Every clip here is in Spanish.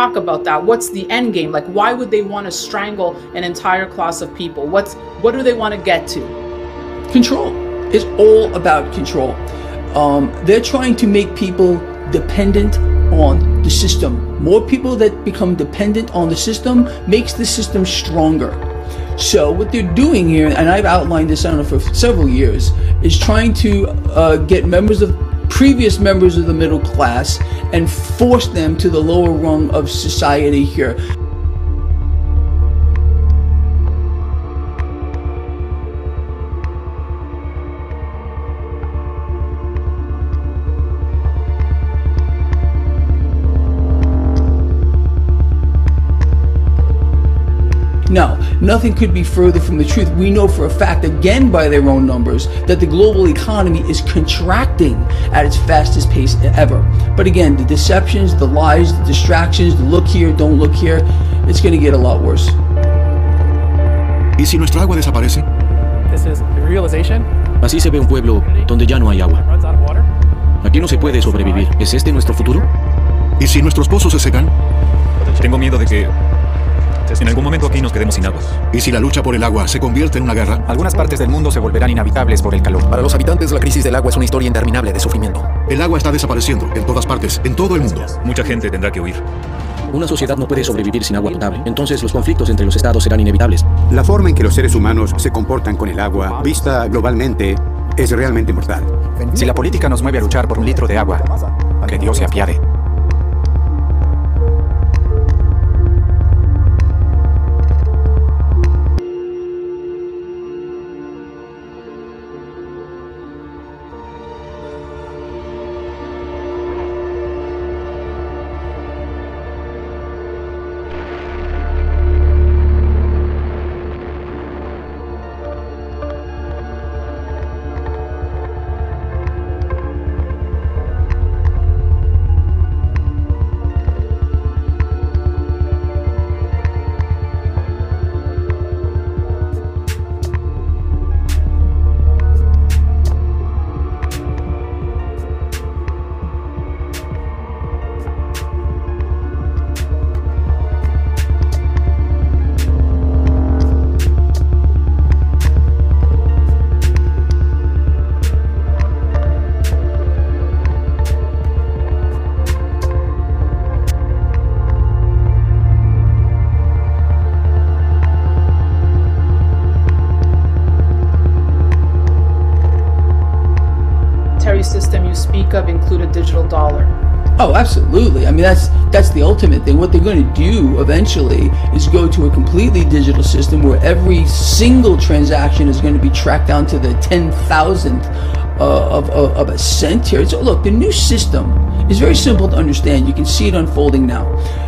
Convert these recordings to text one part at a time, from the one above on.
talk about that. What's the end game? Like, why would they want to strangle an entire class of people? What's what do they want to get to? Control. It's all about control. Um, they're trying to make people dependent on the system. More people that become dependent on the system makes the system stronger. So what they're doing here, and I've outlined this I don't know for several years, is trying to uh, get members of previous members of the middle class and force them to the lower rung of society here. No, nothing could be further from the truth. We know for a fact, again by their own numbers, that the global economy is contracting at its fastest pace ever. But again, the deceptions, the lies, the distractions, the look here, don't look here, it's going to get a lot worse. ¿Y si nuestra agua desaparece? This is the realization Así se ve un pueblo donde ya no hay agua. runs out of water. Aquí no se puede sobrevivir. ¿Es este nuestro futuro? ¿Y si nuestros pozos se secan? Tengo miedo de que en algún momento aquí nos quedemos sin agua. ¿Y si la lucha por el agua se convierte en una guerra? Algunas partes del mundo se volverán inhabitables por el calor. Para los habitantes, la crisis del agua es una historia interminable de sufrimiento. El agua está desapareciendo en todas partes, en todo el mundo. Mucha gente tendrá que huir. Una sociedad no puede sobrevivir sin agua potable. Entonces los conflictos entre los estados serán inevitables. La forma en que los seres humanos se comportan con el agua, vista globalmente, es realmente mortal. Si la política nos mueve a luchar por un litro de agua, que Dios se apiade. Mean, that's that's the ultimate thing. What they're going to do eventually is go to a completely digital system where every single transaction is going to be tracked down to the ten thousandth uh, of, of, of a cent here. So, look, the new system is very simple to understand. You can see it unfolding now.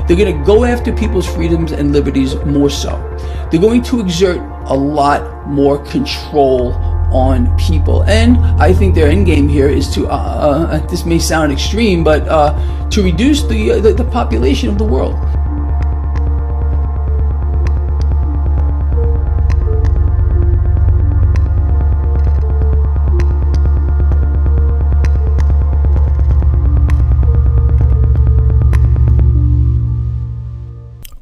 They're going to go after people's freedoms and liberties more so. They're going to exert a lot more control on people. And I think their end game here is to, uh, uh, this may sound extreme, but uh, to reduce the, uh, the the population of the world.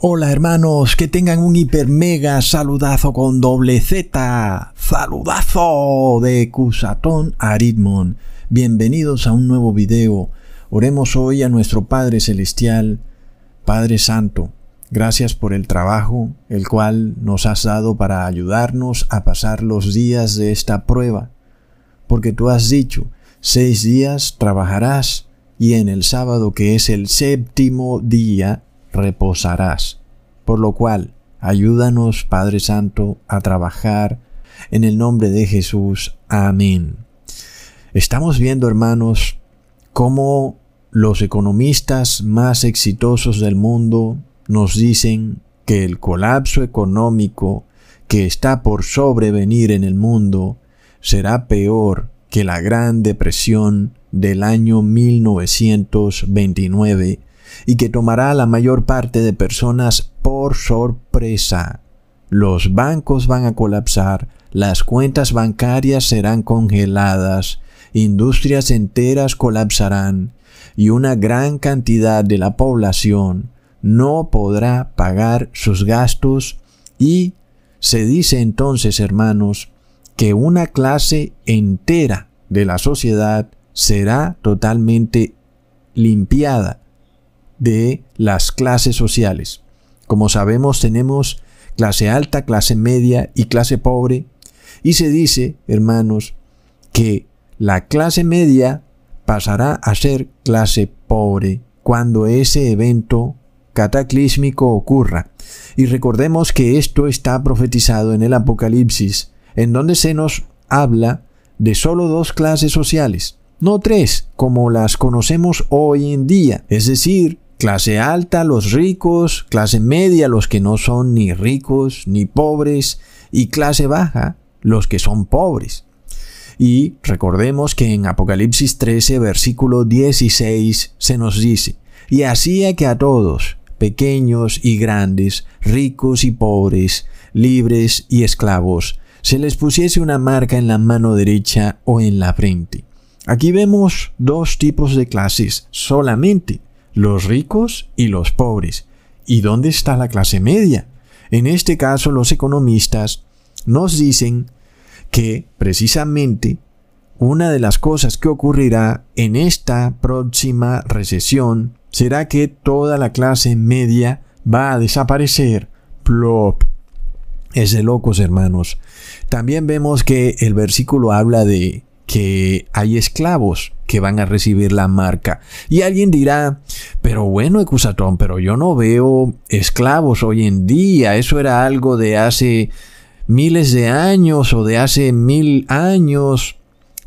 Hola hermanos, que tengan un hiper mega saludazo con doble Z. Saludazo de Cusatón Aritmon. Bienvenidos a un nuevo video. Oremos hoy a nuestro Padre Celestial, Padre Santo. Gracias por el trabajo, el cual nos has dado para ayudarnos a pasar los días de esta prueba. Porque tú has dicho, seis días trabajarás y en el sábado que es el séptimo día reposarás. Por lo cual, ayúdanos, Padre Santo, a trabajar en el nombre de Jesús. Amén. Estamos viendo, hermanos, cómo los economistas más exitosos del mundo nos dicen que el colapso económico que está por sobrevenir en el mundo será peor que la Gran Depresión del año 1929 y que tomará a la mayor parte de personas por sorpresa. Los bancos van a colapsar, las cuentas bancarias serán congeladas, industrias enteras colapsarán y una gran cantidad de la población no podrá pagar sus gastos y se dice entonces, hermanos, que una clase entera de la sociedad será totalmente limpiada de las clases sociales. Como sabemos, tenemos clase alta, clase media y clase pobre. Y se dice, hermanos, que la clase media pasará a ser clase pobre cuando ese evento cataclísmico ocurra. Y recordemos que esto está profetizado en el Apocalipsis, en donde se nos habla de solo dos clases sociales, no tres, como las conocemos hoy en día, es decir, clase alta los ricos, clase media los que no son ni ricos ni pobres, y clase baja los que son pobres. Y recordemos que en Apocalipsis 13, versículo 16, se nos dice, y hacía que a todos, pequeños y grandes, ricos y pobres, libres y esclavos, se les pusiese una marca en la mano derecha o en la frente. Aquí vemos dos tipos de clases solamente, los ricos y los pobres. ¿Y dónde está la clase media? En este caso los economistas nos dicen que precisamente una de las cosas que ocurrirá en esta próxima recesión será que toda la clase media va a desaparecer. Plop. Es de locos, hermanos. También vemos que el versículo habla de que hay esclavos que van a recibir la marca. Y alguien dirá, pero bueno, Ecusatón, pero yo no veo esclavos hoy en día. Eso era algo de hace miles de años o de hace mil años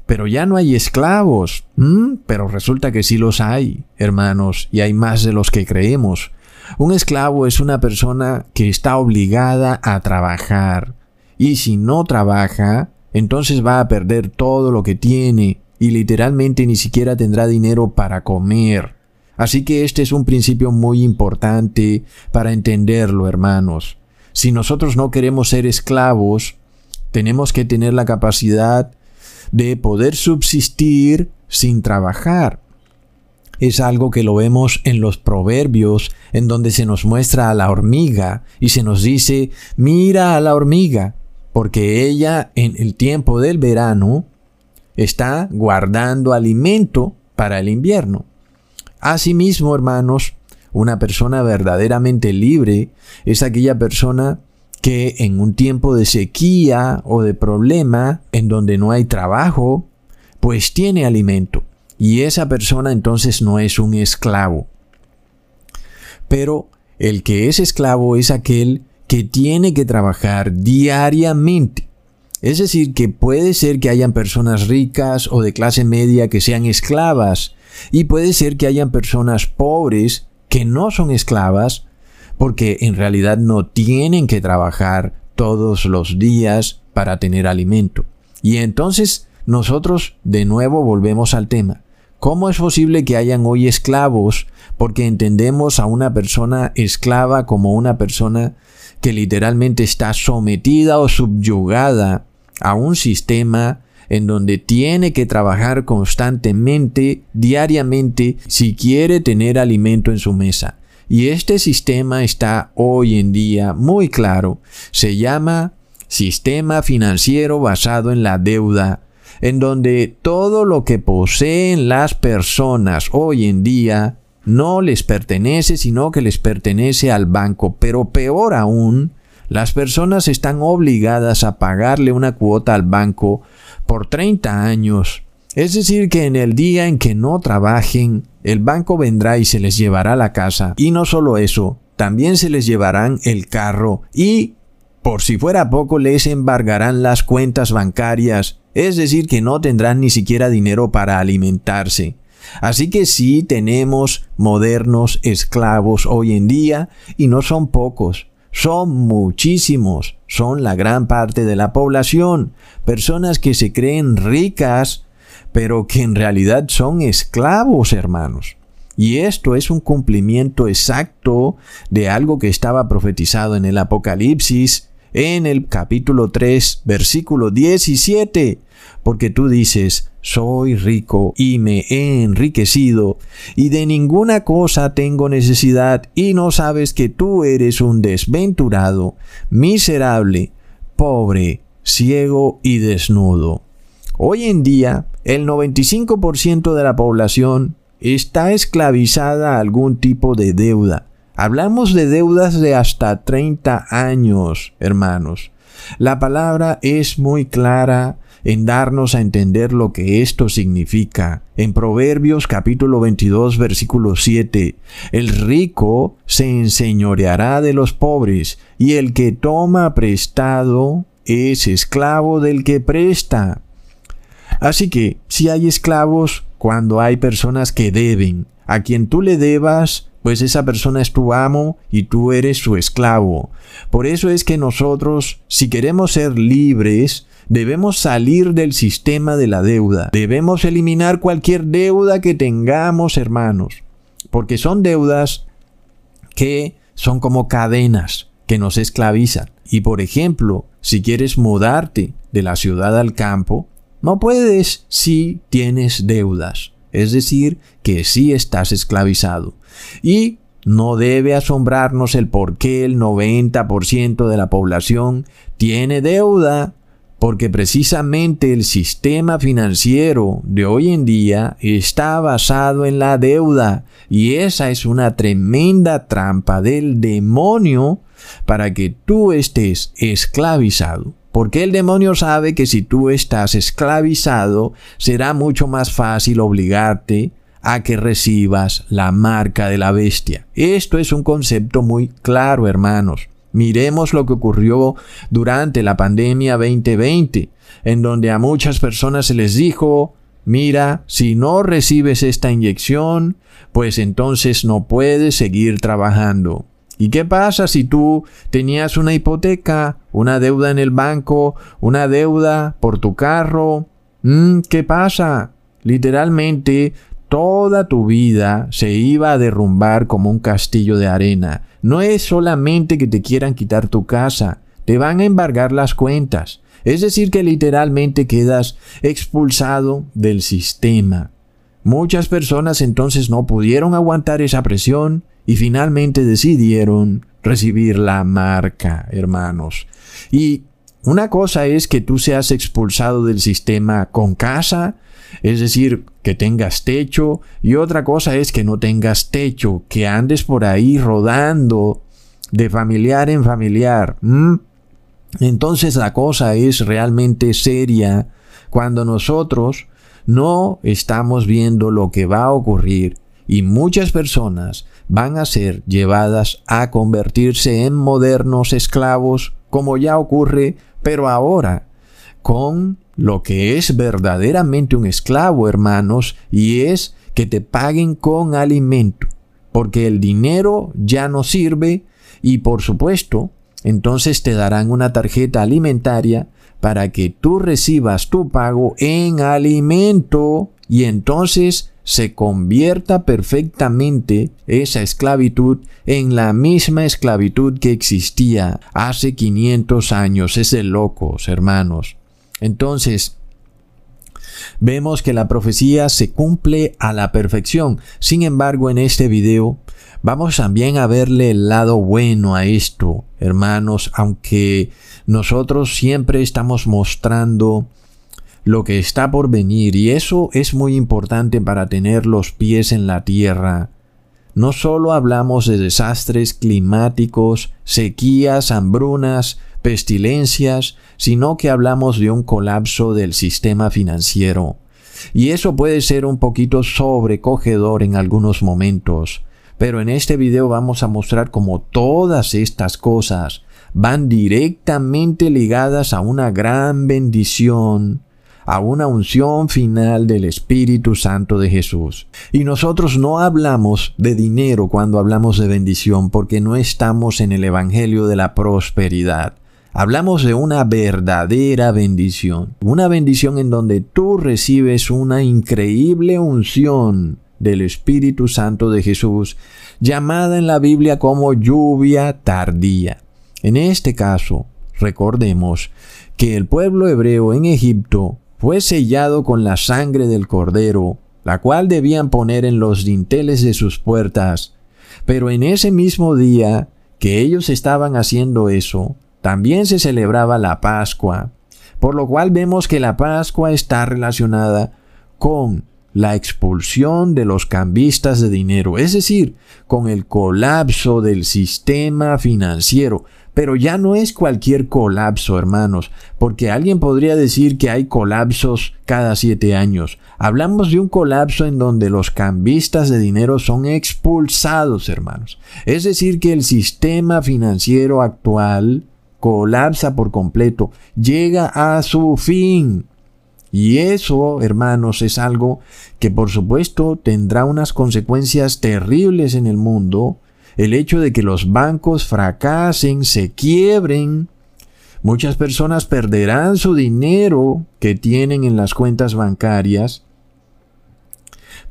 pero ya no hay esclavos. Pero resulta que sí los hay, hermanos, y hay más de los que creemos. Un esclavo es una persona que está obligada a trabajar, y si no trabaja, entonces va a perder todo lo que tiene, y literalmente ni siquiera tendrá dinero para comer. Así que este es un principio muy importante para entenderlo, hermanos. Si nosotros no queremos ser esclavos, tenemos que tener la capacidad de poder subsistir sin trabajar. Es algo que lo vemos en los proverbios, en donde se nos muestra a la hormiga y se nos dice, mira a la hormiga, porque ella en el tiempo del verano está guardando alimento para el invierno. Asimismo, hermanos, una persona verdaderamente libre es aquella persona que en un tiempo de sequía o de problema, en donde no hay trabajo, pues tiene alimento. Y esa persona entonces no es un esclavo. Pero el que es esclavo es aquel que tiene que trabajar diariamente. Es decir, que puede ser que hayan personas ricas o de clase media que sean esclavas, y puede ser que hayan personas pobres que no son esclavas, porque en realidad no tienen que trabajar todos los días para tener alimento. Y entonces nosotros de nuevo volvemos al tema. ¿Cómo es posible que hayan hoy esclavos? Porque entendemos a una persona esclava como una persona que literalmente está sometida o subyugada a un sistema en donde tiene que trabajar constantemente, diariamente, si quiere tener alimento en su mesa. Y este sistema está hoy en día muy claro. Se llama sistema financiero basado en la deuda, en donde todo lo que poseen las personas hoy en día no les pertenece, sino que les pertenece al banco. Pero peor aún, las personas están obligadas a pagarle una cuota al banco por 30 años es decir, que en el día en que no trabajen, el banco vendrá y se les llevará la casa. Y no solo eso, también se les llevarán el carro y, por si fuera poco, les embargarán las cuentas bancarias. Es decir, que no tendrán ni siquiera dinero para alimentarse. Así que sí tenemos modernos esclavos hoy en día y no son pocos, son muchísimos, son la gran parte de la población, personas que se creen ricas pero que en realidad son esclavos, hermanos. Y esto es un cumplimiento exacto de algo que estaba profetizado en el Apocalipsis, en el capítulo 3, versículo 17, porque tú dices, soy rico y me he enriquecido, y de ninguna cosa tengo necesidad, y no sabes que tú eres un desventurado, miserable, pobre, ciego y desnudo. Hoy en día, el 95% de la población está esclavizada a algún tipo de deuda. Hablamos de deudas de hasta 30 años, hermanos. La palabra es muy clara en darnos a entender lo que esto significa. En Proverbios capítulo 22 versículo 7, el rico se enseñoreará de los pobres y el que toma prestado es esclavo del que presta. Así que si hay esclavos cuando hay personas que deben, a quien tú le debas, pues esa persona es tu amo y tú eres su esclavo. Por eso es que nosotros, si queremos ser libres, debemos salir del sistema de la deuda. Debemos eliminar cualquier deuda que tengamos, hermanos, porque son deudas que son como cadenas que nos esclavizan. Y por ejemplo, si quieres mudarte de la ciudad al campo, no puedes si tienes deudas. Es decir, que sí estás esclavizado. Y no debe asombrarnos el por qué el 90% de la población tiene deuda, porque precisamente el sistema financiero de hoy en día está basado en la deuda y esa es una tremenda trampa del demonio para que tú estés esclavizado. Porque el demonio sabe que si tú estás esclavizado, será mucho más fácil obligarte a que recibas la marca de la bestia. Esto es un concepto muy claro, hermanos. Miremos lo que ocurrió durante la pandemia 2020, en donde a muchas personas se les dijo, mira, si no recibes esta inyección, pues entonces no puedes seguir trabajando. ¿Y qué pasa si tú tenías una hipoteca, una deuda en el banco, una deuda por tu carro? Mm, ¿Qué pasa? Literalmente toda tu vida se iba a derrumbar como un castillo de arena. No es solamente que te quieran quitar tu casa, te van a embargar las cuentas. Es decir, que literalmente quedas expulsado del sistema. Muchas personas entonces no pudieron aguantar esa presión y finalmente decidieron recibir la marca, hermanos. Y una cosa es que tú seas expulsado del sistema con casa, es decir, que tengas techo, y otra cosa es que no tengas techo, que andes por ahí rodando de familiar en familiar. Entonces la cosa es realmente seria cuando nosotros no estamos viendo lo que va a ocurrir y muchas personas van a ser llevadas a convertirse en modernos esclavos como ya ocurre, pero ahora con lo que es verdaderamente un esclavo, hermanos, y es que te paguen con alimento, porque el dinero ya no sirve y por supuesto, entonces te darán una tarjeta alimentaria para que tú recibas tu pago en alimento y entonces se convierta perfectamente esa esclavitud en la misma esclavitud que existía hace 500 años. Es de locos, hermanos. Entonces, vemos que la profecía se cumple a la perfección. Sin embargo, en este video vamos también a verle el lado bueno a esto, hermanos, aunque nosotros siempre estamos mostrando lo que está por venir y eso es muy importante para tener los pies en la tierra. No solo hablamos de desastres climáticos, sequías, hambrunas, pestilencias, sino que hablamos de un colapso del sistema financiero. Y eso puede ser un poquito sobrecogedor en algunos momentos, pero en este video vamos a mostrar cómo todas estas cosas van directamente ligadas a una gran bendición, a una unción final del Espíritu Santo de Jesús. Y nosotros no hablamos de dinero cuando hablamos de bendición porque no estamos en el Evangelio de la prosperidad. Hablamos de una verdadera bendición, una bendición en donde tú recibes una increíble unción del Espíritu Santo de Jesús, llamada en la Biblia como lluvia tardía. En este caso, recordemos que el pueblo hebreo en Egipto fue sellado con la sangre del cordero, la cual debían poner en los dinteles de sus puertas. Pero en ese mismo día que ellos estaban haciendo eso, también se celebraba la Pascua, por lo cual vemos que la Pascua está relacionada con la expulsión de los cambistas de dinero, es decir, con el colapso del sistema financiero. Pero ya no es cualquier colapso, hermanos, porque alguien podría decir que hay colapsos cada siete años. Hablamos de un colapso en donde los cambistas de dinero son expulsados, hermanos. Es decir, que el sistema financiero actual colapsa por completo, llega a su fin. Y eso, hermanos, es algo que por supuesto tendrá unas consecuencias terribles en el mundo. El hecho de que los bancos fracasen, se quiebren, muchas personas perderán su dinero que tienen en las cuentas bancarias.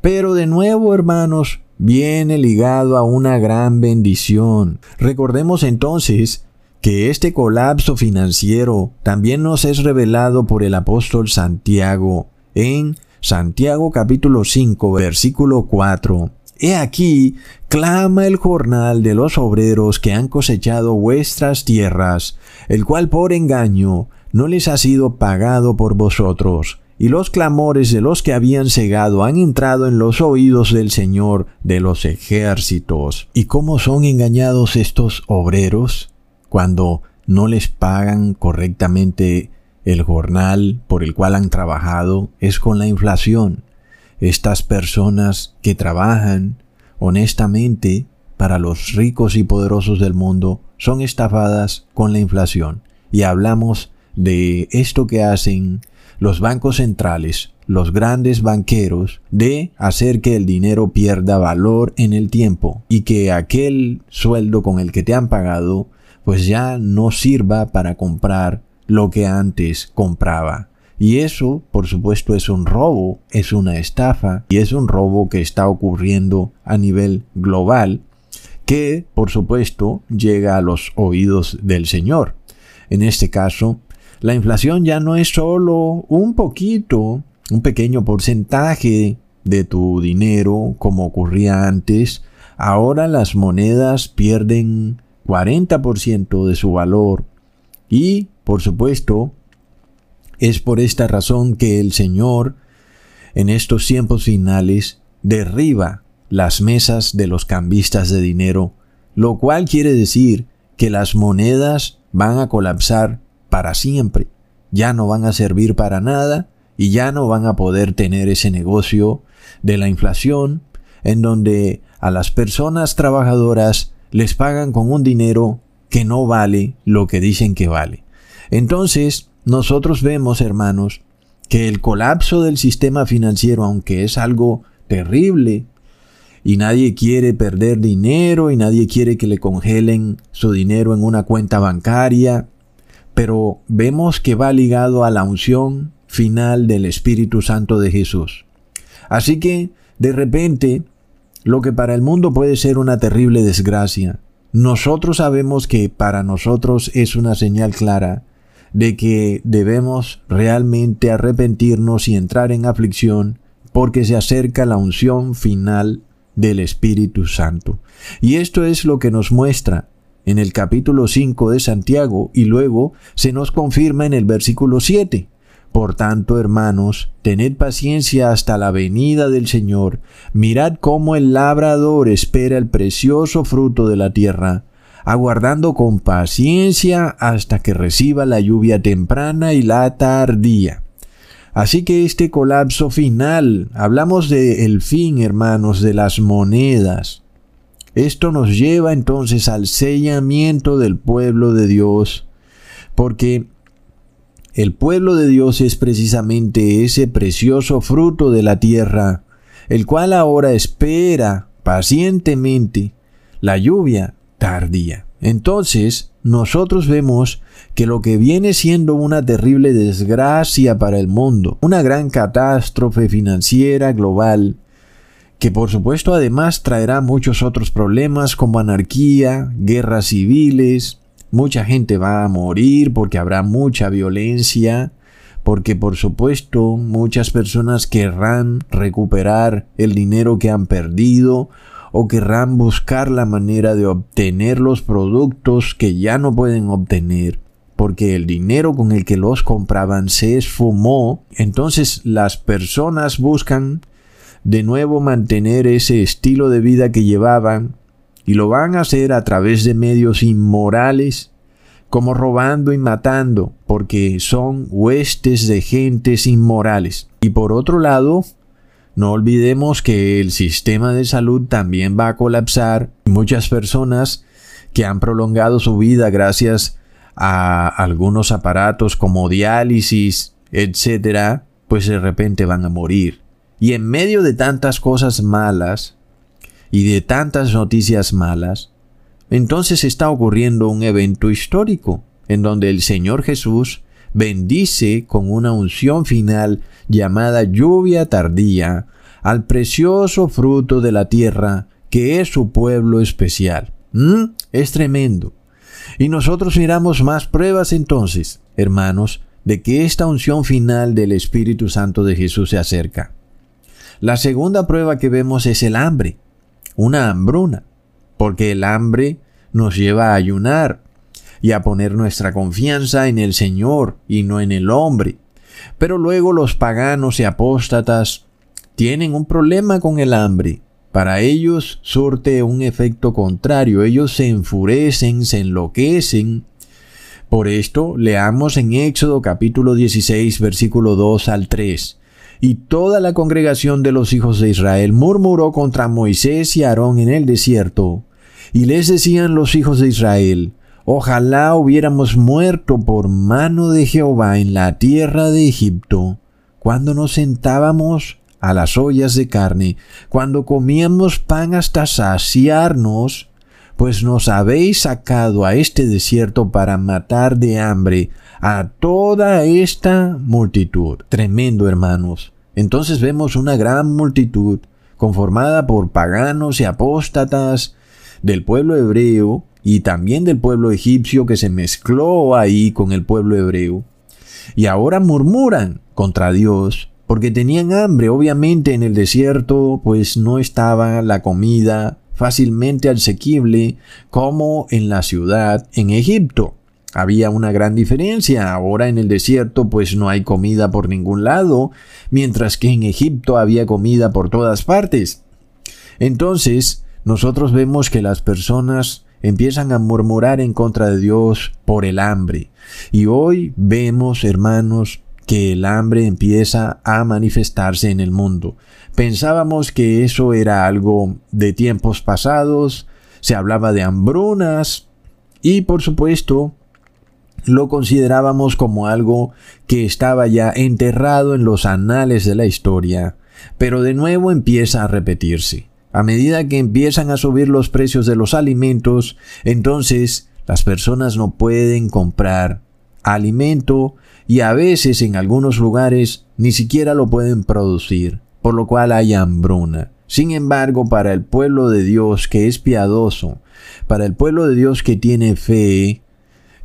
Pero de nuevo, hermanos, viene ligado a una gran bendición. Recordemos entonces que este colapso financiero también nos es revelado por el apóstol Santiago en Santiago capítulo 5 versículo 4. He aquí, clama el jornal de los obreros que han cosechado vuestras tierras, el cual por engaño no les ha sido pagado por vosotros, y los clamores de los que habían cegado han entrado en los oídos del Señor de los ejércitos. ¿Y cómo son engañados estos obreros? cuando no les pagan correctamente el jornal por el cual han trabajado es con la inflación. Estas personas que trabajan honestamente para los ricos y poderosos del mundo son estafadas con la inflación. Y hablamos de esto que hacen los bancos centrales, los grandes banqueros, de hacer que el dinero pierda valor en el tiempo y que aquel sueldo con el que te han pagado pues ya no sirva para comprar lo que antes compraba. Y eso, por supuesto, es un robo, es una estafa y es un robo que está ocurriendo a nivel global que, por supuesto, llega a los oídos del Señor. En este caso, la inflación ya no es solo un poquito, un pequeño porcentaje de tu dinero como ocurría antes. Ahora las monedas pierden 40% de su valor. Y, por supuesto, es por esta razón que el Señor, en estos tiempos finales, derriba las mesas de los cambistas de dinero, lo cual quiere decir que las monedas van a colapsar para siempre, ya no van a servir para nada y ya no van a poder tener ese negocio de la inflación en donde a las personas trabajadoras les pagan con un dinero que no vale lo que dicen que vale. Entonces, nosotros vemos, hermanos, que el colapso del sistema financiero, aunque es algo terrible, y nadie quiere perder dinero y nadie quiere que le congelen su dinero en una cuenta bancaria, pero vemos que va ligado a la unción final del Espíritu Santo de Jesús. Así que, de repente, lo que para el mundo puede ser una terrible desgracia, nosotros sabemos que para nosotros es una señal clara de que debemos realmente arrepentirnos y entrar en aflicción porque se acerca la unción final del Espíritu Santo. Y esto es lo que nos muestra en el capítulo 5 de Santiago y luego se nos confirma en el versículo 7. Por tanto, hermanos, tened paciencia hasta la venida del Señor. Mirad cómo el labrador espera el precioso fruto de la tierra, aguardando con paciencia hasta que reciba la lluvia temprana y la tardía. Así que este colapso final, hablamos de el fin, hermanos, de las monedas. Esto nos lleva entonces al sellamiento del pueblo de Dios, porque el pueblo de Dios es precisamente ese precioso fruto de la tierra, el cual ahora espera pacientemente la lluvia Entonces, nosotros vemos que lo que viene siendo una terrible desgracia para el mundo, una gran catástrofe financiera global, que por supuesto además traerá muchos otros problemas como anarquía, guerras civiles, mucha gente va a morir porque habrá mucha violencia, porque por supuesto muchas personas querrán recuperar el dinero que han perdido o querrán buscar la manera de obtener los productos que ya no pueden obtener porque el dinero con el que los compraban se esfumó, entonces las personas buscan de nuevo mantener ese estilo de vida que llevaban y lo van a hacer a través de medios inmorales como robando y matando, porque son huestes de gentes inmorales. Y por otro lado, no olvidemos que el sistema de salud también va a colapsar. Muchas personas que han prolongado su vida gracias a algunos aparatos como diálisis, etcétera, pues de repente van a morir. Y en medio de tantas cosas malas y de tantas noticias malas, entonces está ocurriendo un evento histórico en donde el Señor Jesús bendice con una unción final llamada lluvia tardía al precioso fruto de la tierra que es su pueblo especial. ¿Mm? Es tremendo. Y nosotros miramos más pruebas entonces, hermanos, de que esta unción final del Espíritu Santo de Jesús se acerca. La segunda prueba que vemos es el hambre, una hambruna, porque el hambre nos lleva a ayunar y a poner nuestra confianza en el Señor y no en el hombre. Pero luego los paganos y apóstatas tienen un problema con el hambre para ellos surte un efecto contrario, ellos se enfurecen, se enloquecen. Por esto, leamos en Éxodo capítulo 16, versículo 2 al 3. Y toda la congregación de los hijos de Israel murmuró contra Moisés y Aarón en el desierto. Y les decían los hijos de Israel, Ojalá hubiéramos muerto por mano de Jehová en la tierra de Egipto, cuando nos sentábamos a las ollas de carne, cuando comíamos pan hasta saciarnos, pues nos habéis sacado a este desierto para matar de hambre a toda esta multitud. Tremendo, hermanos. Entonces vemos una gran multitud conformada por paganos y apóstatas del pueblo hebreo y también del pueblo egipcio que se mezcló ahí con el pueblo hebreo. Y ahora murmuran contra Dios porque tenían hambre. Obviamente en el desierto pues no estaba la comida fácilmente asequible como en la ciudad en Egipto. Había una gran diferencia. Ahora en el desierto pues no hay comida por ningún lado, mientras que en Egipto había comida por todas partes. Entonces, nosotros vemos que las personas empiezan a murmurar en contra de Dios por el hambre. Y hoy vemos, hermanos, que el hambre empieza a manifestarse en el mundo. Pensábamos que eso era algo de tiempos pasados, se hablaba de hambrunas y por supuesto lo considerábamos como algo que estaba ya enterrado en los anales de la historia, pero de nuevo empieza a repetirse. A medida que empiezan a subir los precios de los alimentos, entonces las personas no pueden comprar alimento y a veces en algunos lugares ni siquiera lo pueden producir, por lo cual hay hambruna. Sin embargo, para el pueblo de Dios que es piadoso, para el pueblo de Dios que tiene fe,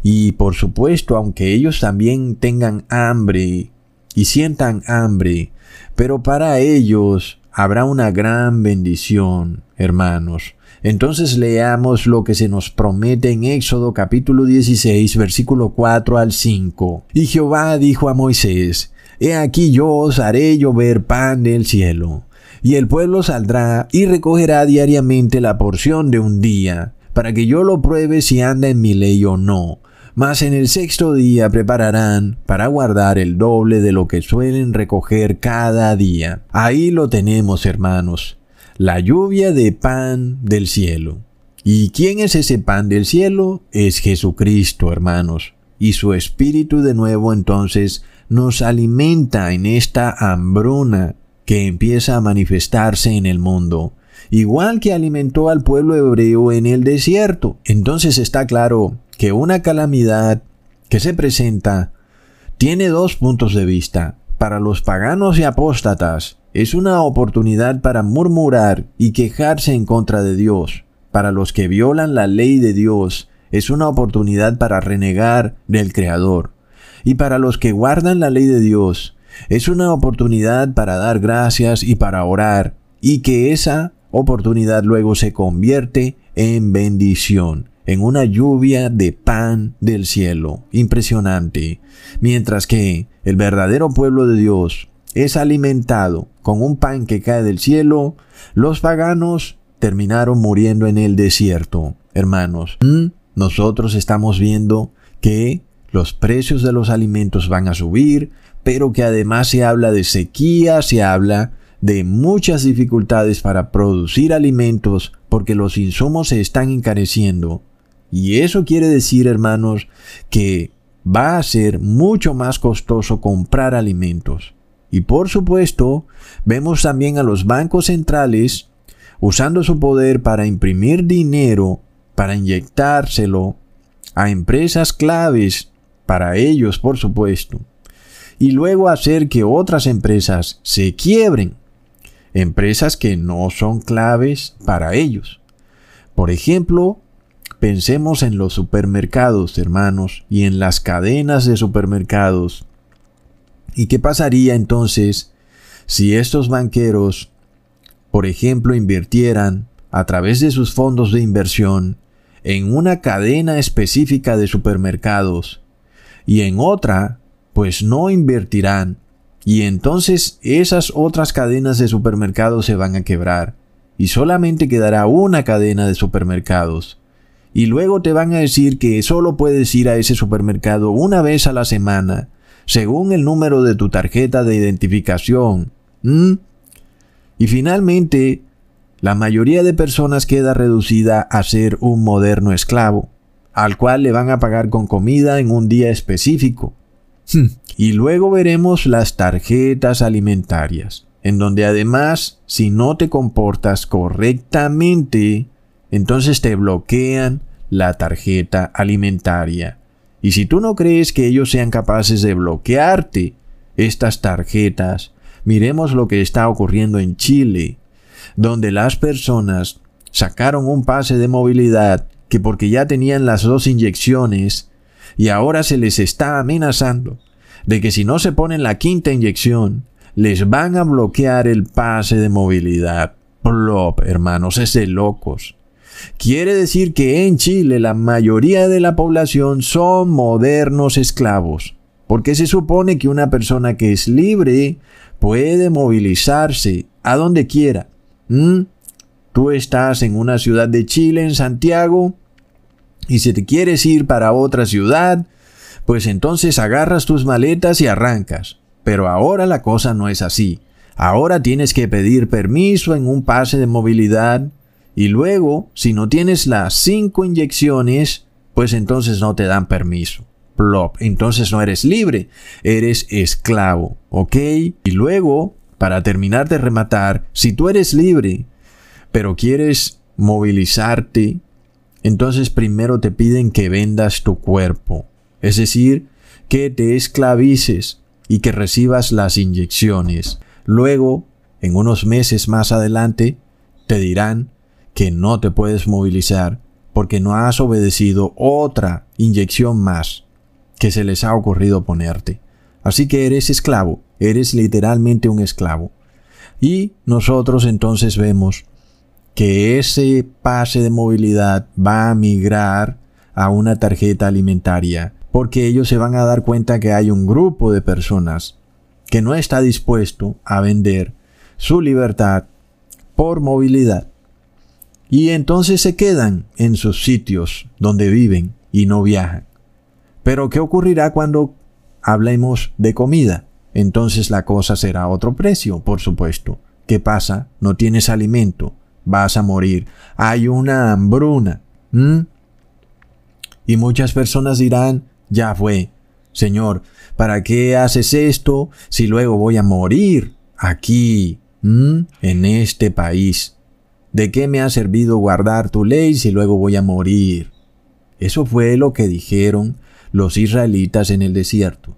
y por supuesto, aunque ellos también tengan hambre y sientan hambre, pero para ellos habrá una gran bendición, hermanos. Entonces leamos lo que se nos promete en Éxodo capítulo 16 versículo 4 al 5. Y Jehová dijo a Moisés, He aquí yo os haré llover pan del cielo, y el pueblo saldrá y recogerá diariamente la porción de un día, para que yo lo pruebe si anda en mi ley o no. Mas en el sexto día prepararán para guardar el doble de lo que suelen recoger cada día. Ahí lo tenemos, hermanos la lluvia de pan del cielo. ¿Y quién es ese pan del cielo? Es Jesucristo, hermanos. Y su espíritu de nuevo entonces nos alimenta en esta hambruna que empieza a manifestarse en el mundo, igual que alimentó al pueblo hebreo en el desierto. Entonces está claro que una calamidad que se presenta tiene dos puntos de vista. Para los paganos y apóstatas, es una oportunidad para murmurar y quejarse en contra de Dios. Para los que violan la ley de Dios, es una oportunidad para renegar del Creador. Y para los que guardan la ley de Dios, es una oportunidad para dar gracias y para orar, y que esa oportunidad luego se convierte en bendición, en una lluvia de pan del cielo. Impresionante. Mientras que el verdadero pueblo de Dios es alimentado con un pan que cae del cielo, los paganos terminaron muriendo en el desierto. Hermanos, nosotros estamos viendo que los precios de los alimentos van a subir, pero que además se habla de sequía, se habla de muchas dificultades para producir alimentos porque los insumos se están encareciendo. Y eso quiere decir, hermanos, que va a ser mucho más costoso comprar alimentos. Y por supuesto, vemos también a los bancos centrales usando su poder para imprimir dinero, para inyectárselo a empresas claves, para ellos por supuesto, y luego hacer que otras empresas se quiebren, empresas que no son claves para ellos. Por ejemplo, pensemos en los supermercados, hermanos, y en las cadenas de supermercados ¿Y qué pasaría entonces si estos banqueros, por ejemplo, invirtieran a través de sus fondos de inversión en una cadena específica de supermercados y en otra, pues no invertirán y entonces esas otras cadenas de supermercados se van a quebrar y solamente quedará una cadena de supermercados. Y luego te van a decir que solo puedes ir a ese supermercado una vez a la semana según el número de tu tarjeta de identificación. Y finalmente, la mayoría de personas queda reducida a ser un moderno esclavo, al cual le van a pagar con comida en un día específico. Y luego veremos las tarjetas alimentarias, en donde además, si no te comportas correctamente, entonces te bloquean la tarjeta alimentaria. Y si tú no crees que ellos sean capaces de bloquearte estas tarjetas, miremos lo que está ocurriendo en Chile, donde las personas sacaron un pase de movilidad que porque ya tenían las dos inyecciones y ahora se les está amenazando de que si no se ponen la quinta inyección, les van a bloquear el pase de movilidad. Plop, hermanos, es de locos. Quiere decir que en Chile la mayoría de la población son modernos esclavos, porque se supone que una persona que es libre puede movilizarse a donde quiera. ¿Mm? Tú estás en una ciudad de Chile, en Santiago, y si te quieres ir para otra ciudad, pues entonces agarras tus maletas y arrancas. Pero ahora la cosa no es así. Ahora tienes que pedir permiso en un pase de movilidad y luego, si no tienes las cinco inyecciones, pues entonces no te dan permiso. Plop. Entonces no eres libre, eres esclavo. ¿Ok? Y luego, para terminar de rematar, si tú eres libre, pero quieres movilizarte, entonces primero te piden que vendas tu cuerpo. Es decir, que te esclavices y que recibas las inyecciones. Luego, en unos meses más adelante, te dirán que no te puedes movilizar porque no has obedecido otra inyección más que se les ha ocurrido ponerte. Así que eres esclavo, eres literalmente un esclavo. Y nosotros entonces vemos que ese pase de movilidad va a migrar a una tarjeta alimentaria, porque ellos se van a dar cuenta que hay un grupo de personas que no está dispuesto a vender su libertad por movilidad. Y entonces se quedan en sus sitios donde viven y no viajan. Pero ¿qué ocurrirá cuando hablemos de comida? Entonces la cosa será otro precio, por supuesto. ¿Qué pasa? No tienes alimento, vas a morir. Hay una hambruna. Y muchas personas dirán, ya fue. Señor, ¿para qué haces esto si luego voy a morir aquí, en este país? ¿De qué me ha servido guardar tu ley si luego voy a morir? Eso fue lo que dijeron los israelitas en el desierto.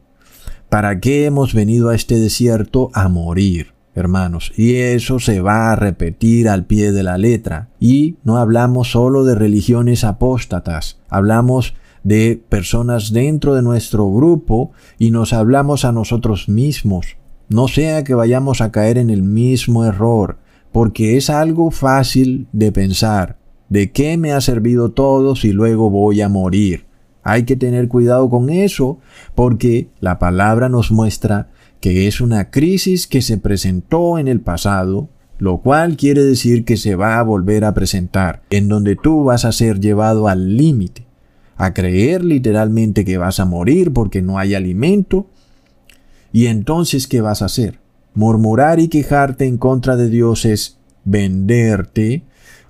¿Para qué hemos venido a este desierto a morir? Hermanos, y eso se va a repetir al pie de la letra. Y no hablamos solo de religiones apóstatas, hablamos de personas dentro de nuestro grupo y nos hablamos a nosotros mismos. No sea que vayamos a caer en el mismo error, porque es algo fácil de pensar. ¿De qué me ha servido todo si luego voy a morir? Hay que tener cuidado con eso, porque la palabra nos muestra que es una crisis que se presentó en el pasado, lo cual quiere decir que se va a volver a presentar, en donde tú vas a ser llevado al límite, a creer literalmente que vas a morir porque no hay alimento, y entonces ¿qué vas a hacer? Murmurar y quejarte en contra de Dios es venderte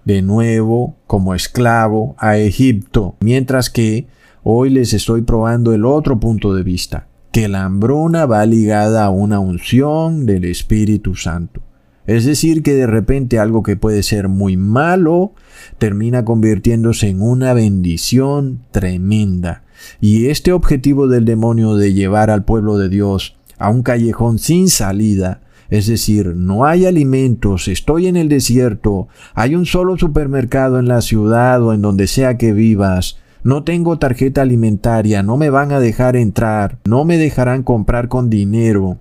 de nuevo como esclavo a Egipto, mientras que hoy les estoy probando el otro punto de vista, que la hambruna va ligada a una unción del Espíritu Santo. Es decir, que de repente algo que puede ser muy malo termina convirtiéndose en una bendición tremenda. Y este objetivo del demonio de llevar al pueblo de Dios a un callejón sin salida, es decir, no hay alimentos, estoy en el desierto, hay un solo supermercado en la ciudad o en donde sea que vivas, no tengo tarjeta alimentaria, no me van a dejar entrar, no me dejarán comprar con dinero.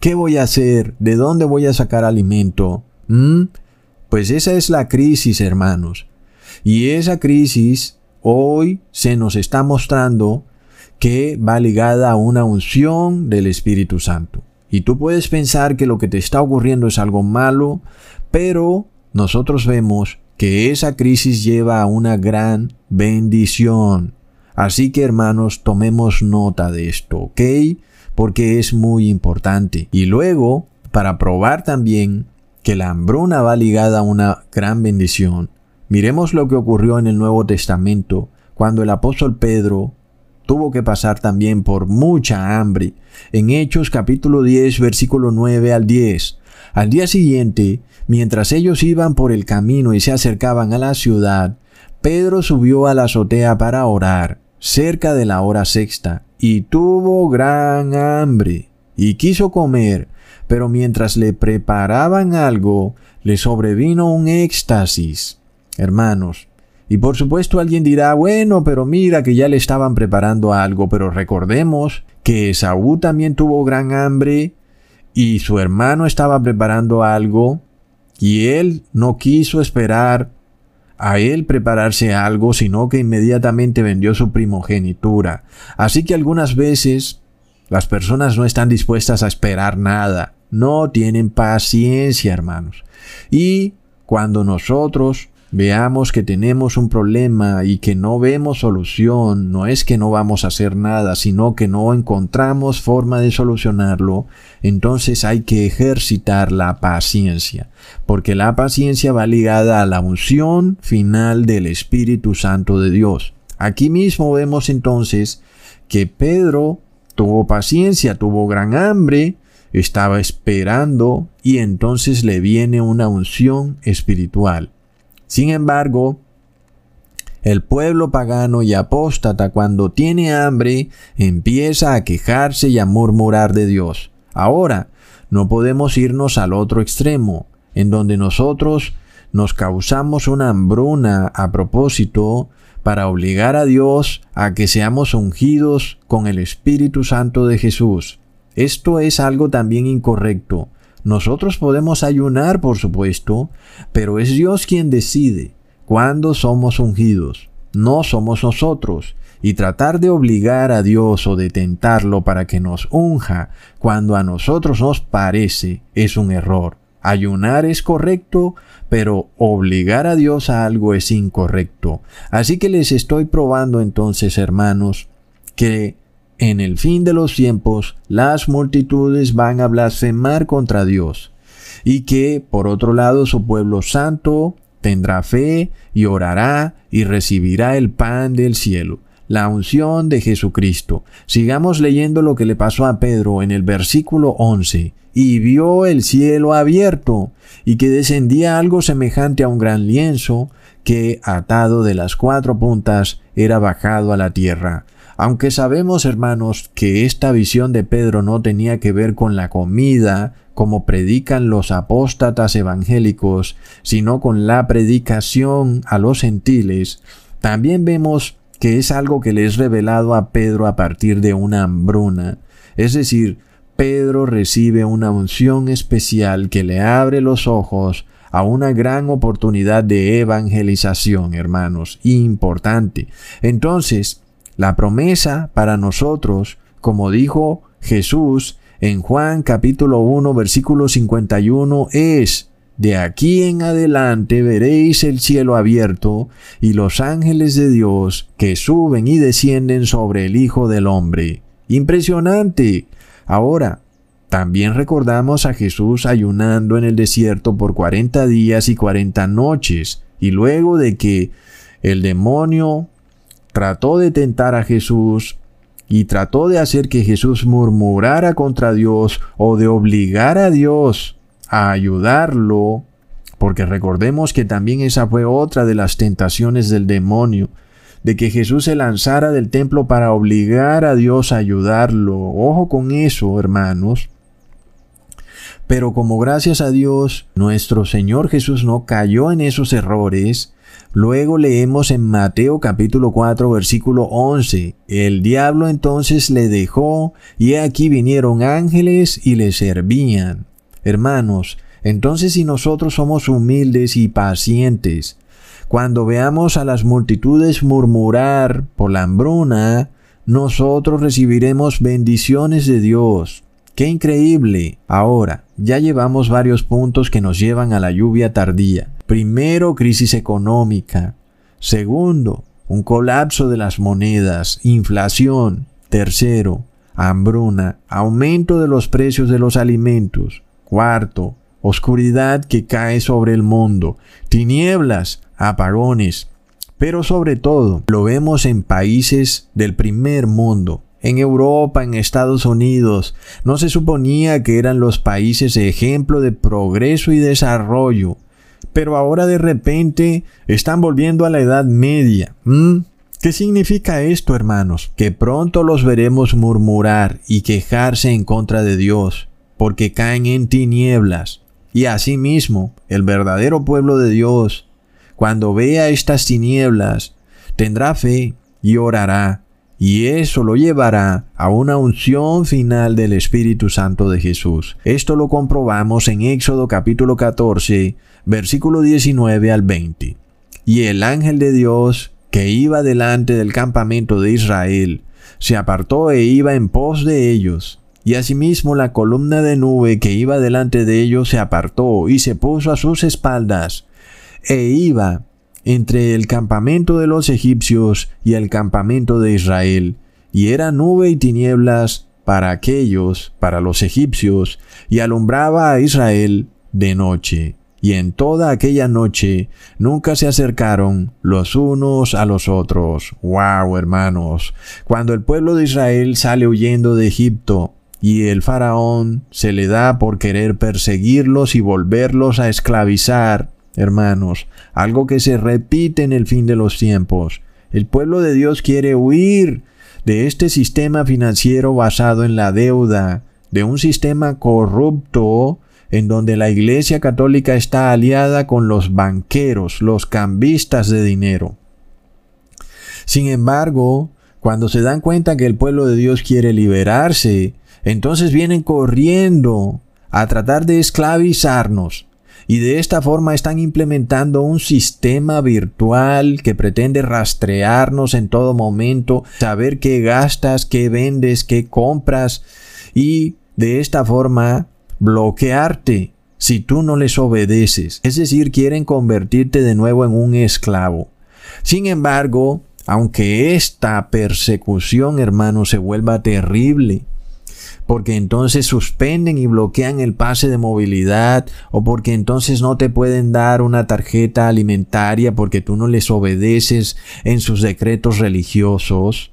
¿Qué voy a hacer? ¿De dónde voy a sacar alimento? ¿Mm? Pues esa es la crisis, hermanos. Y esa crisis hoy se nos está mostrando que va ligada a una unción del Espíritu Santo. Y tú puedes pensar que lo que te está ocurriendo es algo malo, pero nosotros vemos que esa crisis lleva a una gran bendición. Así que hermanos, tomemos nota de esto, ¿ok? Porque es muy importante. Y luego, para probar también que la hambruna va ligada a una gran bendición, miremos lo que ocurrió en el Nuevo Testamento cuando el apóstol Pedro tuvo que pasar también por mucha hambre. En Hechos capítulo 10 versículo 9 al 10. Al día siguiente, mientras ellos iban por el camino y se acercaban a la ciudad, Pedro subió a la azotea para orar, cerca de la hora sexta, y tuvo gran hambre, y quiso comer, pero mientras le preparaban algo, le sobrevino un éxtasis. Hermanos, y por supuesto alguien dirá, bueno, pero mira que ya le estaban preparando algo, pero recordemos que Esaú también tuvo gran hambre y su hermano estaba preparando algo y él no quiso esperar a él prepararse algo, sino que inmediatamente vendió su primogenitura. Así que algunas veces las personas no están dispuestas a esperar nada, no tienen paciencia, hermanos. Y cuando nosotros veamos que tenemos un problema y que no vemos solución, no es que no vamos a hacer nada, sino que no encontramos forma de solucionarlo, entonces hay que ejercitar la paciencia, porque la paciencia va ligada a la unción final del Espíritu Santo de Dios. Aquí mismo vemos entonces que Pedro tuvo paciencia, tuvo gran hambre, estaba esperando y entonces le viene una unción espiritual. Sin embargo, el pueblo pagano y apóstata cuando tiene hambre empieza a quejarse y a murmurar de Dios. Ahora, no podemos irnos al otro extremo, en donde nosotros nos causamos una hambruna a propósito para obligar a Dios a que seamos ungidos con el Espíritu Santo de Jesús. Esto es algo también incorrecto, nosotros podemos ayunar, por supuesto, pero es Dios quien decide cuándo somos ungidos. No somos nosotros. Y tratar de obligar a Dios o de tentarlo para que nos unja cuando a nosotros nos parece es un error. Ayunar es correcto, pero obligar a Dios a algo es incorrecto. Así que les estoy probando entonces, hermanos, que en el fin de los tiempos, las multitudes van a blasfemar contra Dios, y que, por otro lado, su pueblo santo tendrá fe y orará y recibirá el pan del cielo, la unción de Jesucristo. Sigamos leyendo lo que le pasó a Pedro en el versículo 11. Y vio el cielo abierto, y que descendía algo semejante a un gran lienzo, que, atado de las cuatro puntas, era bajado a la tierra aunque sabemos, hermanos, que esta visión de Pedro no tenía que ver con la comida, como predican los apóstatas evangélicos, sino con la predicación a los gentiles, también vemos que es algo que le es revelado a Pedro a partir de una hambruna. Es decir, Pedro recibe una unción especial que le abre los ojos a una gran oportunidad de evangelización, hermanos, importante. Entonces, la promesa para nosotros, como dijo Jesús, en Juan capítulo 1 versículo 51 es, de aquí en adelante veréis el cielo abierto y los ángeles de Dios que suben y descienden sobre el Hijo del Hombre. Impresionante. Ahora, también recordamos a Jesús ayunando en el desierto por cuarenta días y cuarenta noches, y luego de que el demonio trató de tentar a Jesús, y trató de hacer que Jesús murmurara contra Dios o de obligar a Dios a ayudarlo, porque recordemos que también esa fue otra de las tentaciones del demonio, de que Jesús se lanzara del templo para obligar a Dios a ayudarlo. Ojo con eso, hermanos. Pero como gracias a Dios nuestro Señor Jesús no cayó en esos errores, Luego leemos en Mateo capítulo 4 versículo 11, el diablo entonces le dejó y aquí vinieron ángeles y le servían. Hermanos, entonces si nosotros somos humildes y pacientes, cuando veamos a las multitudes murmurar por la hambruna, nosotros recibiremos bendiciones de Dios. ¡Qué increíble! Ahora, ya llevamos varios puntos que nos llevan a la lluvia tardía. Primero, crisis económica. Segundo, un colapso de las monedas, inflación. Tercero, hambruna, aumento de los precios de los alimentos. Cuarto, oscuridad que cae sobre el mundo, tinieblas, apagones. Pero sobre todo, lo vemos en países del primer mundo, en Europa, en Estados Unidos, no se suponía que eran los países ejemplo de progreso y desarrollo, pero ahora de repente están volviendo a la Edad Media. ¿Qué significa esto, hermanos? Que pronto los veremos murmurar y quejarse en contra de Dios, porque caen en tinieblas. Y asimismo, el verdadero pueblo de Dios, cuando vea estas tinieblas, tendrá fe y orará y eso lo llevará a una unción final del Espíritu Santo de Jesús. Esto lo comprobamos en Éxodo capítulo 14, versículo 19 al 20. Y el ángel de Dios, que iba delante del campamento de Israel, se apartó e iba en pos de ellos. Y asimismo la columna de nube que iba delante de ellos se apartó y se puso a sus espaldas, e iba entre el campamento de los egipcios y el campamento de Israel, y era nube y tinieblas para aquellos, para los egipcios, y alumbraba a Israel de noche. Y en toda aquella noche nunca se acercaron los unos a los otros. ¡Wow, hermanos! Cuando el pueblo de Israel sale huyendo de Egipto, y el faraón se le da por querer perseguirlos y volverlos a esclavizar, hermanos, algo que se repite en el fin de los tiempos. El pueblo de Dios quiere huir de este sistema financiero basado en la deuda, de un sistema corrupto en donde la Iglesia Católica está aliada con los banqueros, los cambistas de dinero. Sin embargo, cuando se dan cuenta que el pueblo de Dios quiere liberarse, entonces vienen corriendo a tratar de esclavizarnos, y de esta forma están implementando un sistema virtual que pretende rastrearnos en todo momento, saber qué gastas, qué vendes, qué compras y de esta forma bloquearte si tú no les obedeces. Es decir, quieren convertirte de nuevo en un esclavo. Sin embargo, aunque esta persecución, hermano, se vuelva terrible, porque entonces suspenden y bloquean el pase de movilidad o porque entonces no te pueden dar una tarjeta alimentaria porque tú no les obedeces en sus decretos religiosos.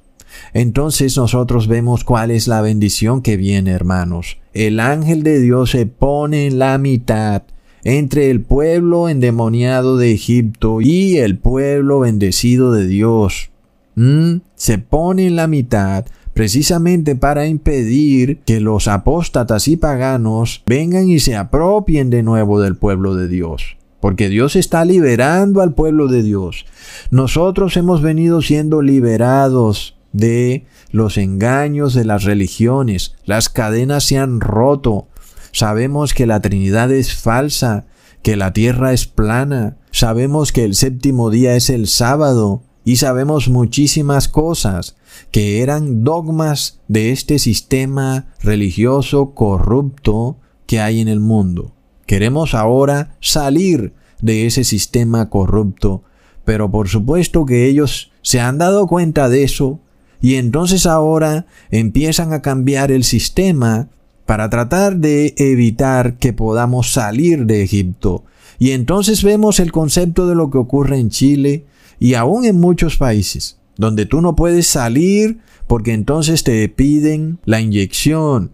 Entonces nosotros vemos cuál es la bendición que viene, hermanos. El ángel de Dios se pone en la mitad entre el pueblo endemoniado de Egipto y el pueblo bendecido de Dios. ¿Mm? Se pone en la mitad precisamente para impedir que los apóstatas y paganos vengan y se apropien de nuevo del pueblo de Dios. Porque Dios está liberando al pueblo de Dios. Nosotros hemos venido siendo liberados de los engaños de las religiones. Las cadenas se han roto. Sabemos que la Trinidad es falsa, que la tierra es plana. Sabemos que el séptimo día es el sábado. Y sabemos muchísimas cosas que eran dogmas de este sistema religioso corrupto que hay en el mundo. Queremos ahora salir de ese sistema corrupto, pero por supuesto que ellos se han dado cuenta de eso y entonces ahora empiezan a cambiar el sistema para tratar de evitar que podamos salir de Egipto. Y entonces vemos el concepto de lo que ocurre en Chile y aún en muchos países donde tú no puedes salir porque entonces te piden la inyección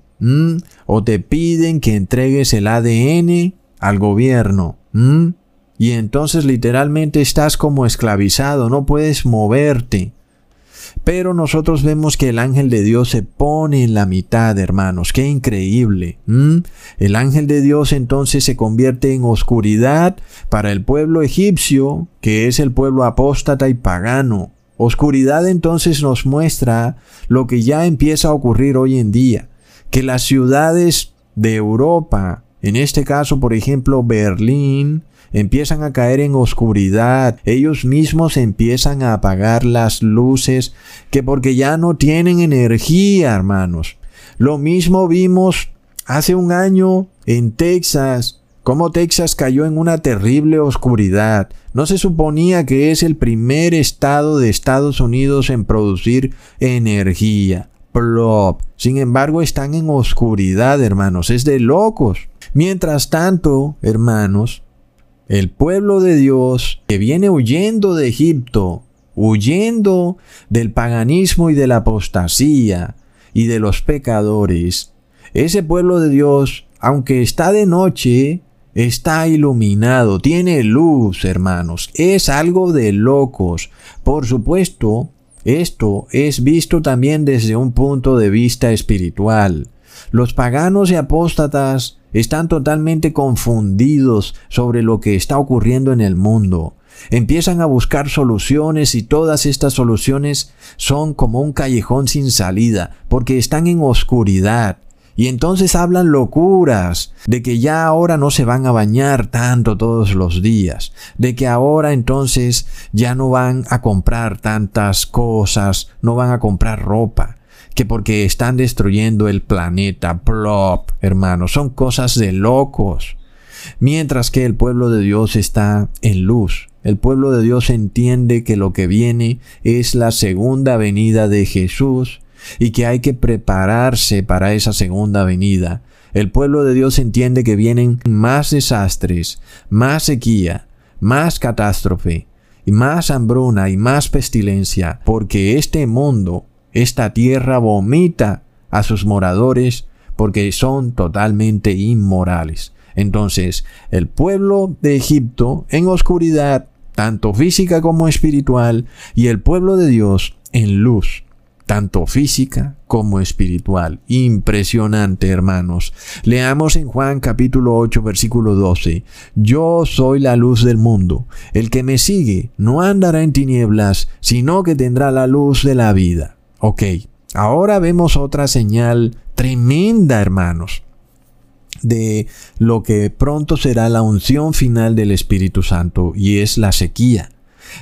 o te piden que entregues el ADN al gobierno. Y entonces literalmente estás como esclavizado, no puedes moverte. Pero nosotros vemos que el ángel de Dios se pone en la mitad, hermanos. Qué increíble. El ángel de Dios entonces se convierte en oscuridad para el pueblo egipcio, que es el pueblo apóstata y pagano. Oscuridad entonces nos muestra lo que ya empieza a ocurrir hoy en día, que las ciudades de Europa, en este caso por ejemplo Berlín, empiezan a caer en oscuridad, ellos mismos empiezan a apagar las luces, que porque ya no tienen energía, hermanos. Lo mismo vimos hace un año en Texas, cómo Texas cayó en una terrible oscuridad. No se suponía que es el primer estado de Estados Unidos en producir energía. Plop. Sin embargo, están en oscuridad, hermanos. Es de locos. Mientras tanto, hermanos, el pueblo de Dios que viene huyendo de Egipto, huyendo del paganismo y de la apostasía y de los pecadores, ese pueblo de Dios, aunque está de noche, Está iluminado, tiene luz, hermanos. Es algo de locos. Por supuesto, esto es visto también desde un punto de vista espiritual. Los paganos y apóstatas están totalmente confundidos sobre lo que está ocurriendo en el mundo. Empiezan a buscar soluciones y todas estas soluciones son como un callejón sin salida, porque están en oscuridad. Y entonces hablan locuras de que ya ahora no se van a bañar tanto todos los días, de que ahora entonces ya no van a comprar tantas cosas, no van a comprar ropa, que porque están destruyendo el planeta, plop, hermanos, son cosas de locos. Mientras que el pueblo de Dios está en luz, el pueblo de Dios entiende que lo que viene es la segunda venida de Jesús, y que hay que prepararse para esa segunda venida. El pueblo de Dios entiende que vienen más desastres, más sequía, más catástrofe, y más hambruna y más pestilencia, porque este mundo, esta tierra vomita a sus moradores porque son totalmente inmorales. Entonces, el pueblo de Egipto en oscuridad, tanto física como espiritual, y el pueblo de Dios en luz, tanto física como espiritual. Impresionante, hermanos. Leamos en Juan capítulo 8, versículo 12. Yo soy la luz del mundo. El que me sigue no andará en tinieblas, sino que tendrá la luz de la vida. Ok, ahora vemos otra señal tremenda, hermanos de lo que pronto será la unción final del Espíritu Santo y es la sequía.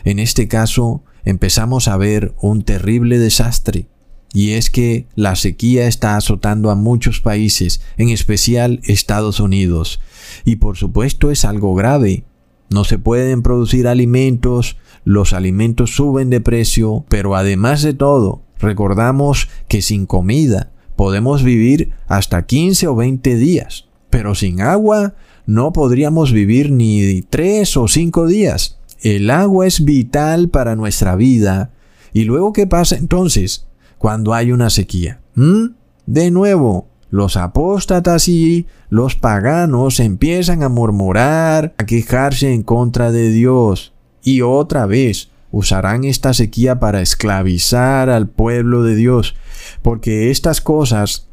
En este caso, empezamos a ver un terrible desastre. Y es que la sequía está azotando a muchos países, en especial Estados Unidos. Y por supuesto es algo grave. No se pueden producir alimentos, los alimentos suben de precio, pero además de todo, recordamos que sin comida podemos vivir hasta 15 o 20 días, pero sin agua no podríamos vivir ni 3 o 5 días. El agua es vital para nuestra vida. ¿Y luego qué pasa entonces cuando hay una sequía? ¿Mm? De nuevo, los apóstatas y los paganos empiezan a murmurar, a quejarse en contra de Dios. Y otra vez usarán esta sequía para esclavizar al pueblo de Dios. Porque estas cosas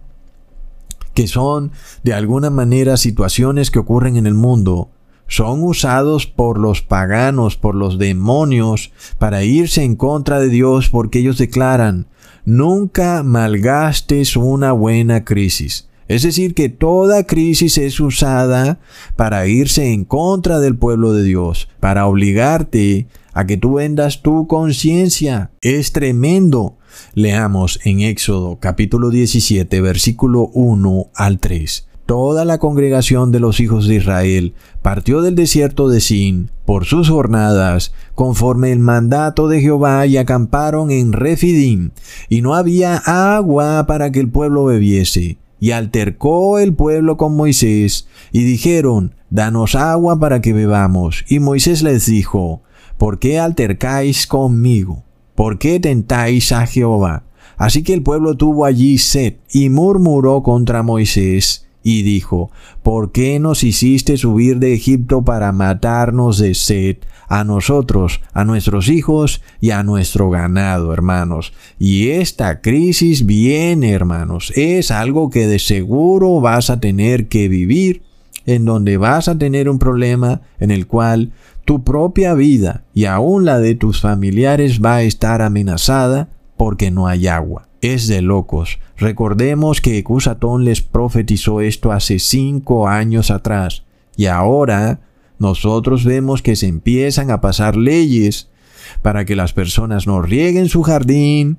que son de alguna manera situaciones que ocurren en el mundo, son usados por los paganos, por los demonios, para irse en contra de Dios porque ellos declaran, nunca malgastes una buena crisis. Es decir, que toda crisis es usada para irse en contra del pueblo de Dios, para obligarte a que tú vendas tu conciencia. Es tremendo. Leamos en Éxodo capítulo 17 versículo 1 al 3. Toda la congregación de los hijos de Israel partió del desierto de Sin por sus jornadas, conforme el mandato de Jehová, y acamparon en Refidim, y no había agua para que el pueblo bebiese. Y altercó el pueblo con Moisés, y dijeron, Danos agua para que bebamos. Y Moisés les dijo, ¿Por qué altercáis conmigo? ¿Por qué tentáis a Jehová? Así que el pueblo tuvo allí sed, y murmuró contra Moisés, y dijo, ¿por qué nos hiciste subir de Egipto para matarnos de sed a nosotros, a nuestros hijos y a nuestro ganado, hermanos? Y esta crisis viene, hermanos, es algo que de seguro vas a tener que vivir, en donde vas a tener un problema en el cual tu propia vida y aún la de tus familiares va a estar amenazada porque no hay agua. Es de locos. Recordemos que Cusatón les profetizó esto hace cinco años atrás. Y ahora nosotros vemos que se empiezan a pasar leyes para que las personas no rieguen su jardín,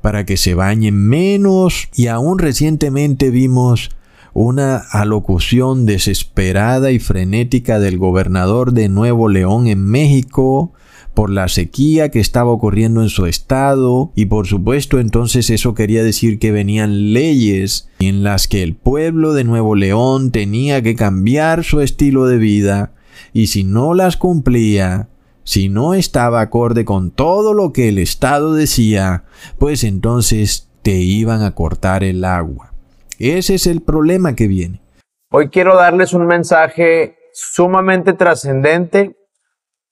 para que se bañen menos. Y aún recientemente vimos una alocución desesperada y frenética del gobernador de Nuevo León en México por la sequía que estaba ocurriendo en su estado y por supuesto entonces eso quería decir que venían leyes en las que el pueblo de Nuevo León tenía que cambiar su estilo de vida y si no las cumplía, si no estaba acorde con todo lo que el Estado decía, pues entonces te iban a cortar el agua. Ese es el problema que viene. Hoy quiero darles un mensaje sumamente trascendente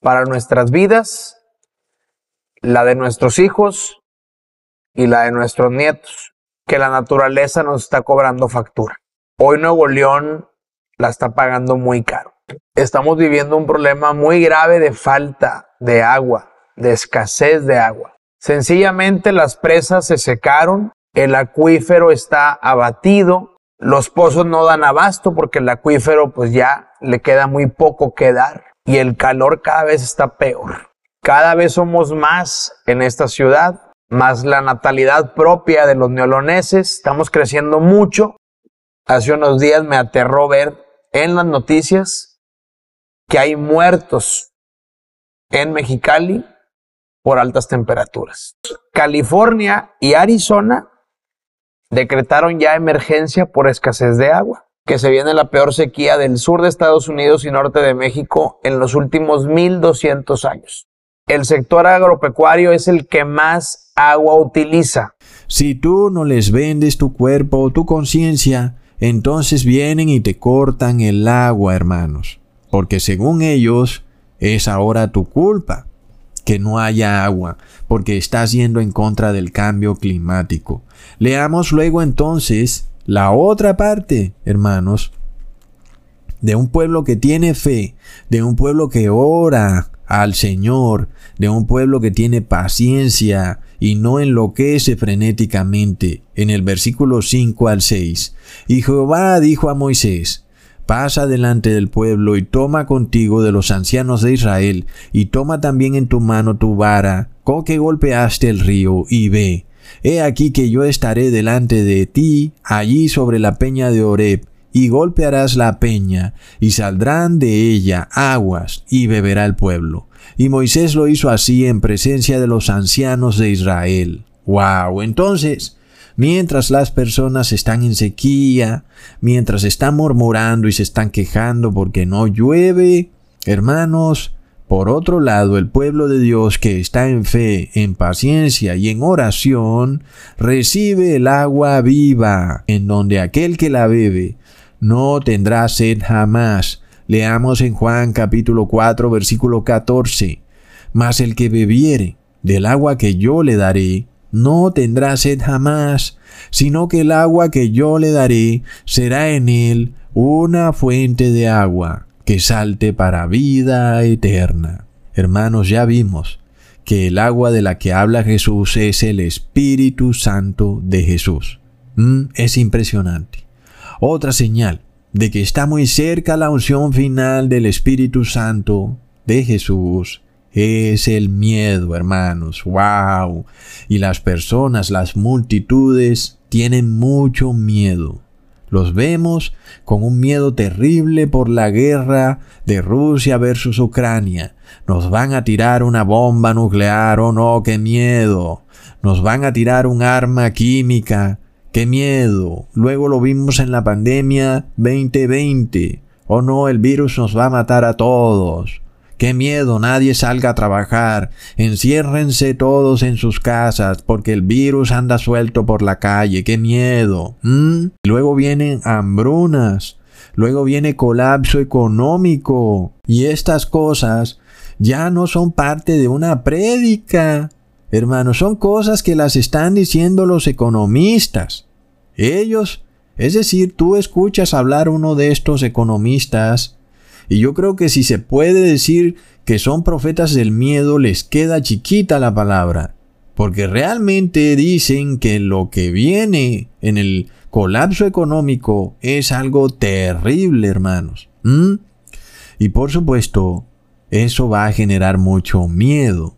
para nuestras vidas, la de nuestros hijos y la de nuestros nietos, que la naturaleza nos está cobrando factura. Hoy Nuevo León la está pagando muy caro. Estamos viviendo un problema muy grave de falta de agua, de escasez de agua. Sencillamente las presas se secaron, el acuífero está abatido, los pozos no dan abasto porque el acuífero pues ya le queda muy poco que dar y el calor cada vez está peor. Cada vez somos más en esta ciudad, más la natalidad propia de los neoloneses, estamos creciendo mucho. Hace unos días me aterró ver en las noticias que hay muertos en Mexicali por altas temperaturas. California y Arizona decretaron ya emergencia por escasez de agua que se viene la peor sequía del sur de Estados Unidos y norte de México en los últimos 1200 años. El sector agropecuario es el que más agua utiliza. Si tú no les vendes tu cuerpo o tu conciencia, entonces vienen y te cortan el agua, hermanos, porque según ellos es ahora tu culpa que no haya agua, porque estás yendo en contra del cambio climático. Leamos luego entonces la otra parte, hermanos, de un pueblo que tiene fe, de un pueblo que ora al Señor, de un pueblo que tiene paciencia y no enloquece frenéticamente. En el versículo 5 al 6. Y Jehová dijo a Moisés, Pasa delante del pueblo y toma contigo de los ancianos de Israel, y toma también en tu mano tu vara, con que golpeaste el río, y ve, He aquí que yo estaré delante de ti, allí sobre la peña de Oreb, y golpearás la peña, y saldrán de ella aguas, y beberá el pueblo. Y Moisés lo hizo así en presencia de los ancianos de Israel. ¡Wow! Entonces, mientras las personas están en sequía, mientras están murmurando y se están quejando porque no llueve, hermanos, por otro lado, el pueblo de Dios que está en fe, en paciencia y en oración, recibe el agua viva, en donde aquel que la bebe no tendrá sed jamás. Leamos en Juan capítulo 4 versículo 14. Mas el que bebiere del agua que yo le daré, no tendrá sed jamás, sino que el agua que yo le daré será en él una fuente de agua que salte para vida eterna. Hermanos, ya vimos que el agua de la que habla Jesús es el Espíritu Santo de Jesús. Mm, es impresionante. Otra señal de que está muy cerca la unción final del Espíritu Santo de Jesús es el miedo, hermanos. ¡Wow! Y las personas, las multitudes, tienen mucho miedo. Los vemos con un miedo terrible por la guerra de Rusia versus Ucrania. Nos van a tirar una bomba nuclear, oh no, qué miedo. Nos van a tirar un arma química, qué miedo. Luego lo vimos en la pandemia 2020. Oh no, el virus nos va a matar a todos. Qué miedo, nadie salga a trabajar. Enciérrense todos en sus casas porque el virus anda suelto por la calle. Qué miedo. Luego vienen hambrunas. Luego viene colapso económico. Y estas cosas ya no son parte de una prédica. Hermanos, son cosas que las están diciendo los economistas. Ellos, es decir, tú escuchas hablar uno de estos economistas y yo creo que si se puede decir que son profetas del miedo, les queda chiquita la palabra. Porque realmente dicen que lo que viene en el colapso económico es algo terrible, hermanos. Y por supuesto, eso va a generar mucho miedo.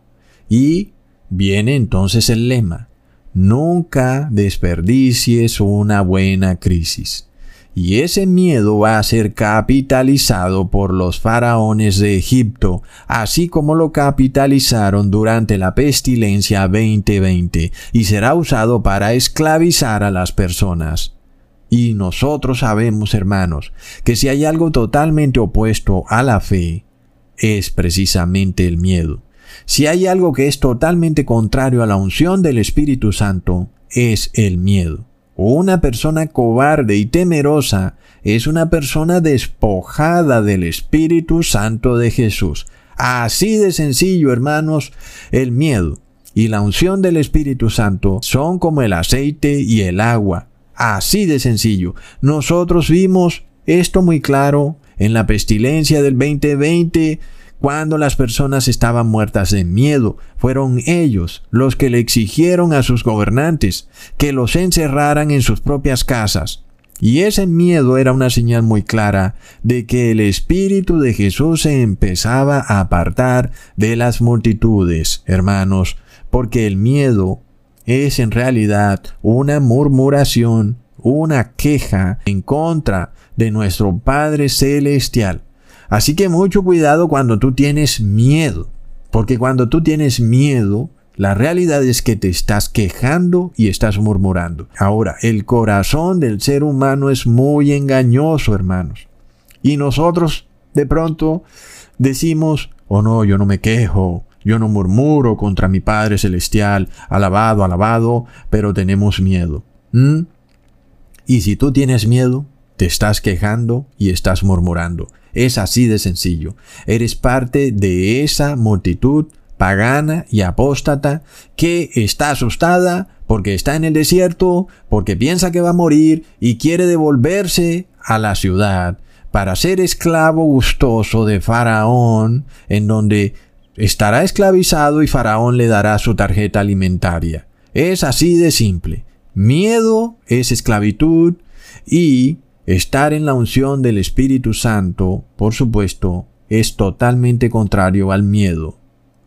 Y viene entonces el lema. Nunca desperdicies una buena crisis y ese miedo va a ser capitalizado por los faraones de Egipto, así como lo capitalizaron durante la pestilencia 2020, y será usado para esclavizar a las personas. Y nosotros sabemos, hermanos, que si hay algo totalmente opuesto a la fe, es precisamente el miedo. Si hay algo que es totalmente contrario a la unción del Espíritu Santo, es el miedo. Una persona cobarde y temerosa es una persona despojada del Espíritu Santo de Jesús. Así de sencillo, hermanos, el miedo y la unción del Espíritu Santo son como el aceite y el agua. Así de sencillo. Nosotros vimos esto muy claro en la pestilencia del 2020 cuando las personas estaban muertas de miedo, fueron ellos los que le exigieron a sus gobernantes que los encerraran en sus propias casas. Y ese miedo era una señal muy clara de que el Espíritu de Jesús se empezaba a apartar de las multitudes, hermanos, porque el miedo es en realidad una murmuración, una queja en contra de nuestro Padre Celestial. Así que mucho cuidado cuando tú tienes miedo, porque cuando tú tienes miedo, la realidad es que te estás quejando y estás murmurando. Ahora, el corazón del ser humano es muy engañoso, hermanos. Y nosotros, de pronto, decimos, oh no, yo no me quejo, yo no murmuro contra mi Padre Celestial, alabado, alabado, pero tenemos miedo. ¿Mm? Y si tú tienes miedo, te estás quejando y estás murmurando. Es así de sencillo. Eres parte de esa multitud pagana y apóstata que está asustada porque está en el desierto, porque piensa que va a morir y quiere devolverse a la ciudad para ser esclavo gustoso de Faraón, en donde estará esclavizado y Faraón le dará su tarjeta alimentaria. Es así de simple. Miedo es esclavitud y Estar en la unción del Espíritu Santo, por supuesto, es totalmente contrario al miedo,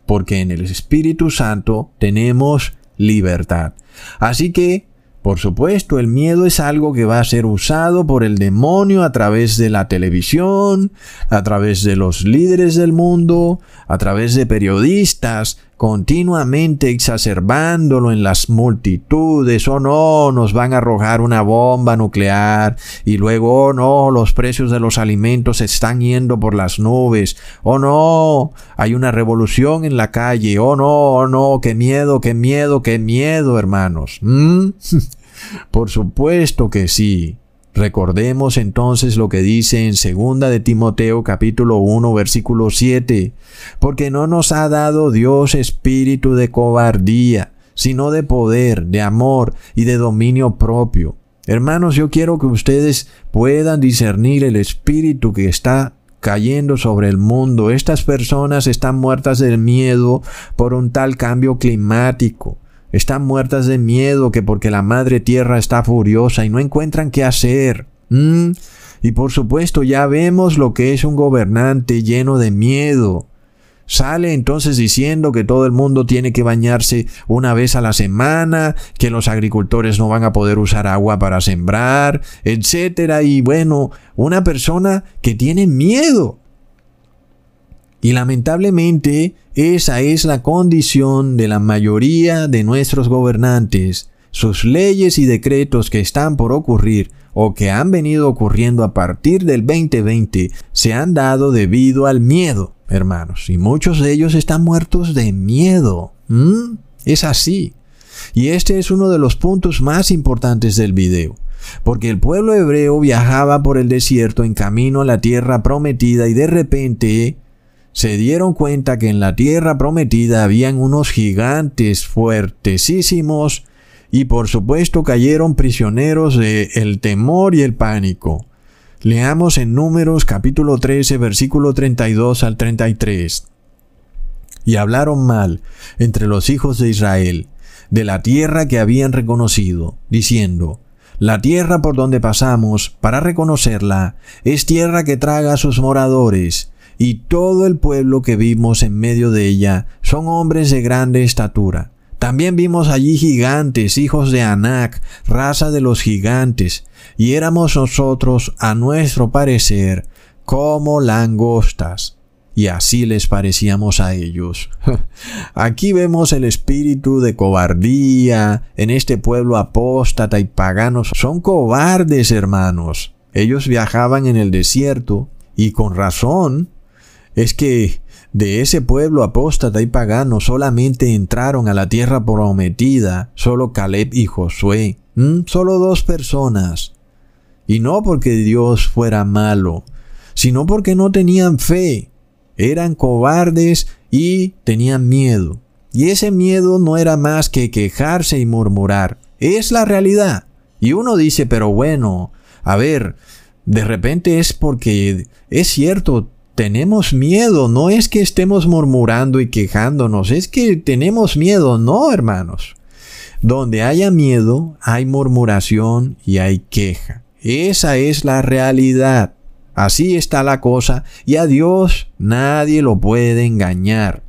porque en el Espíritu Santo tenemos libertad. Así que, por supuesto, el miedo es algo que va a ser usado por el demonio a través de la televisión, a través de los líderes del mundo, a través de periodistas, continuamente exacerbándolo en las multitudes, oh no, nos van a arrojar una bomba nuclear, y luego, oh no, los precios de los alimentos están yendo por las nubes, oh no, hay una revolución en la calle, oh no, oh no, qué miedo, qué miedo, qué miedo, hermanos. ¿Mm? por supuesto que sí. Recordemos entonces lo que dice en segunda de Timoteo capítulo 1 versículo 7, porque no nos ha dado Dios espíritu de cobardía, sino de poder, de amor y de dominio propio. Hermanos, yo quiero que ustedes puedan discernir el espíritu que está cayendo sobre el mundo. Estas personas están muertas de miedo por un tal cambio climático. Están muertas de miedo que porque la madre tierra está furiosa y no encuentran qué hacer. ¿Mm? Y por supuesto ya vemos lo que es un gobernante lleno de miedo. Sale entonces diciendo que todo el mundo tiene que bañarse una vez a la semana, que los agricultores no van a poder usar agua para sembrar, etcétera. Y bueno, una persona que tiene miedo. Y lamentablemente esa es la condición de la mayoría de nuestros gobernantes. Sus leyes y decretos que están por ocurrir o que han venido ocurriendo a partir del 2020 se han dado debido al miedo hermanos, y muchos de ellos están muertos de miedo. ¿Mm? Es así. Y este es uno de los puntos más importantes del video, porque el pueblo hebreo viajaba por el desierto en camino a la tierra prometida y de repente se dieron cuenta que en la tierra prometida habían unos gigantes fuertesísimos y por supuesto cayeron prisioneros del el temor y el pánico. Leamos en Números capítulo 13 versículo 32 al 33. Y hablaron mal entre los hijos de Israel de la tierra que habían reconocido, diciendo, La tierra por donde pasamos para reconocerla es tierra que traga a sus moradores, y todo el pueblo que vimos en medio de ella son hombres de grande estatura. También vimos allí gigantes, hijos de Anac, raza de los gigantes, y éramos nosotros, a nuestro parecer, como langostas. Y así les parecíamos a ellos. Aquí vemos el espíritu de cobardía en este pueblo apóstata y paganos. Son cobardes, hermanos. Ellos viajaban en el desierto y con razón. Es que de ese pueblo apóstata y pagano solamente entraron a la tierra prometida solo Caleb y Josué. Solo dos personas. Y no porque Dios fuera malo, sino porque no tenían fe. Eran cobardes y tenían miedo. Y ese miedo no era más que quejarse y murmurar. Es la realidad. Y uno dice, pero bueno, a ver, de repente es porque es cierto, tenemos miedo, no es que estemos murmurando y quejándonos, es que tenemos miedo, no, hermanos. Donde haya miedo, hay murmuración y hay queja. Esa es la realidad. Así está la cosa y a Dios nadie lo puede engañar.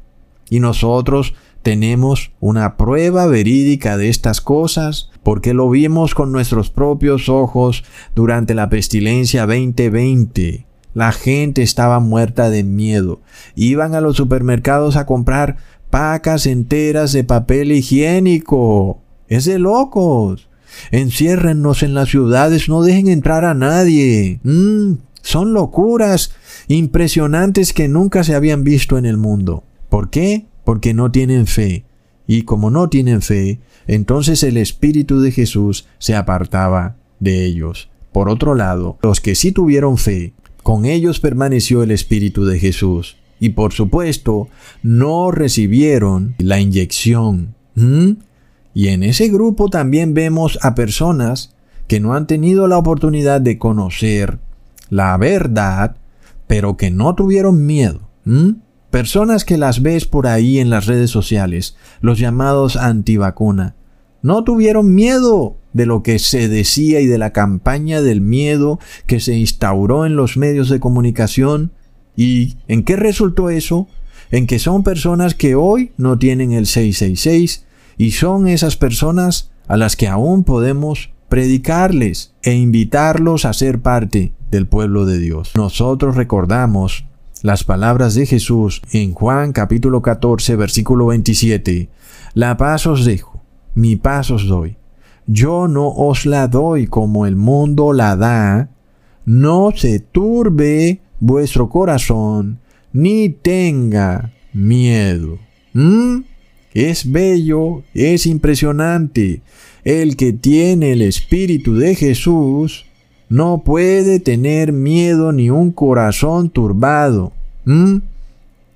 Y nosotros tenemos una prueba verídica de estas cosas porque lo vimos con nuestros propios ojos durante la pestilencia 2020. La gente estaba muerta de miedo. Iban a los supermercados a comprar pacas enteras de papel higiénico. Es de locos. Enciérrennos en las ciudades, no dejen entrar a nadie. Mm, son locuras impresionantes que nunca se habían visto en el mundo. ¿Por qué? Porque no tienen fe. Y como no tienen fe, entonces el Espíritu de Jesús se apartaba de ellos. Por otro lado, los que sí tuvieron fe, con ellos permaneció el Espíritu de Jesús. Y por supuesto, no recibieron la inyección. Y en ese grupo también vemos a personas que no han tenido la oportunidad de conocer la verdad, pero que no tuvieron miedo. Personas que las ves por ahí en las redes sociales, los llamados antivacuna, no tuvieron miedo de lo que se decía y de la campaña del miedo que se instauró en los medios de comunicación. ¿Y en qué resultó eso? En que son personas que hoy no tienen el 666 y son esas personas a las que aún podemos predicarles e invitarlos a ser parte del pueblo de Dios. Nosotros recordamos las palabras de Jesús en Juan capítulo 14 versículo 27. La paz os dejo, mi paz os doy yo no os la doy como el mundo la da, no se turbe vuestro corazón, ni tenga miedo. ¿Mm? Es bello, es impresionante. El que tiene el Espíritu de Jesús no puede tener miedo ni un corazón turbado. ¿Mm?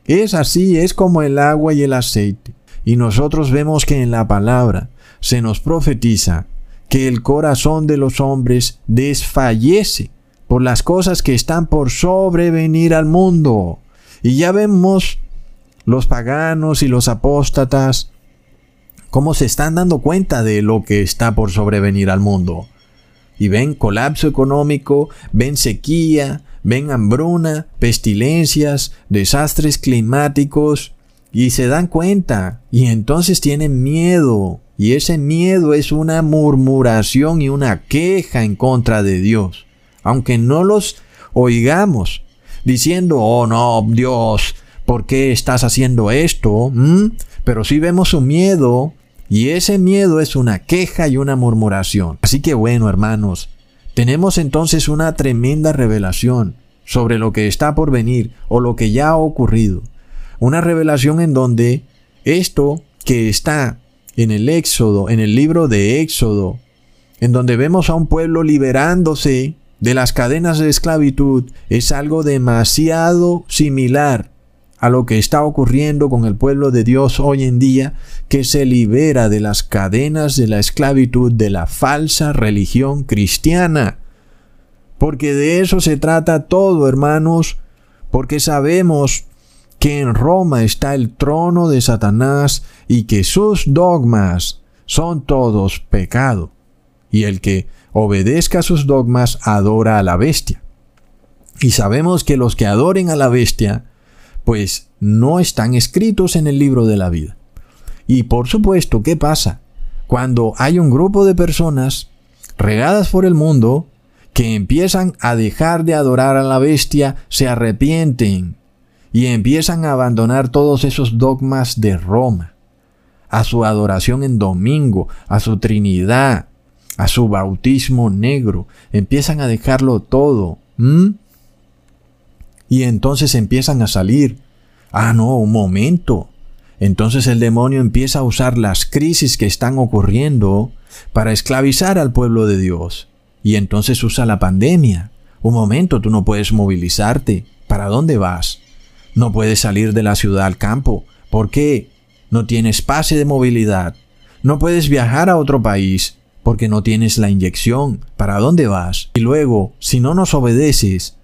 Es así, es como el agua y el aceite. Y nosotros vemos que en la palabra se nos profetiza que el corazón de los hombres desfallece por las cosas que están por sobrevenir al mundo. Y ya vemos los paganos y los apóstatas cómo se están dando cuenta de lo que está por sobrevenir al mundo. Y ven colapso económico, ven sequía, ven hambruna, pestilencias, desastres climáticos, y se dan cuenta, y entonces tienen miedo, y ese miedo es una murmuración y una queja en contra de Dios, aunque no los oigamos diciendo, oh no, Dios, ¿por qué estás haciendo esto? ¿Mm? Pero sí vemos su miedo, y ese miedo es una queja y una murmuración. Así que bueno, hermanos, tenemos entonces una tremenda revelación sobre lo que está por venir o lo que ya ha ocurrido. Una revelación en donde esto que está en el Éxodo, en el libro de Éxodo, en donde vemos a un pueblo liberándose de las cadenas de esclavitud, es algo demasiado similar a lo que está ocurriendo con el pueblo de Dios hoy en día, que se libera de las cadenas de la esclavitud de la falsa religión cristiana. Porque de eso se trata todo, hermanos, porque sabemos que en Roma está el trono de Satanás y que sus dogmas son todos pecado. Y el que obedezca sus dogmas adora a la bestia. Y sabemos que los que adoren a la bestia, pues no están escritos en el libro de la vida. Y por supuesto, ¿qué pasa? Cuando hay un grupo de personas regadas por el mundo que empiezan a dejar de adorar a la bestia, se arrepienten y empiezan a abandonar todos esos dogmas de Roma, a su adoración en domingo, a su Trinidad, a su bautismo negro, empiezan a dejarlo todo. Y entonces empiezan a salir. Ah, no, un momento. Entonces el demonio empieza a usar las crisis que están ocurriendo para esclavizar al pueblo de Dios. Y entonces usa la pandemia. Un momento, tú no puedes movilizarte. ¿Para dónde vas? No puedes salir de la ciudad al campo. ¿Por qué? No tienes pase de movilidad. No puedes viajar a otro país porque no tienes la inyección. ¿Para dónde vas? Y luego, si no nos obedeces,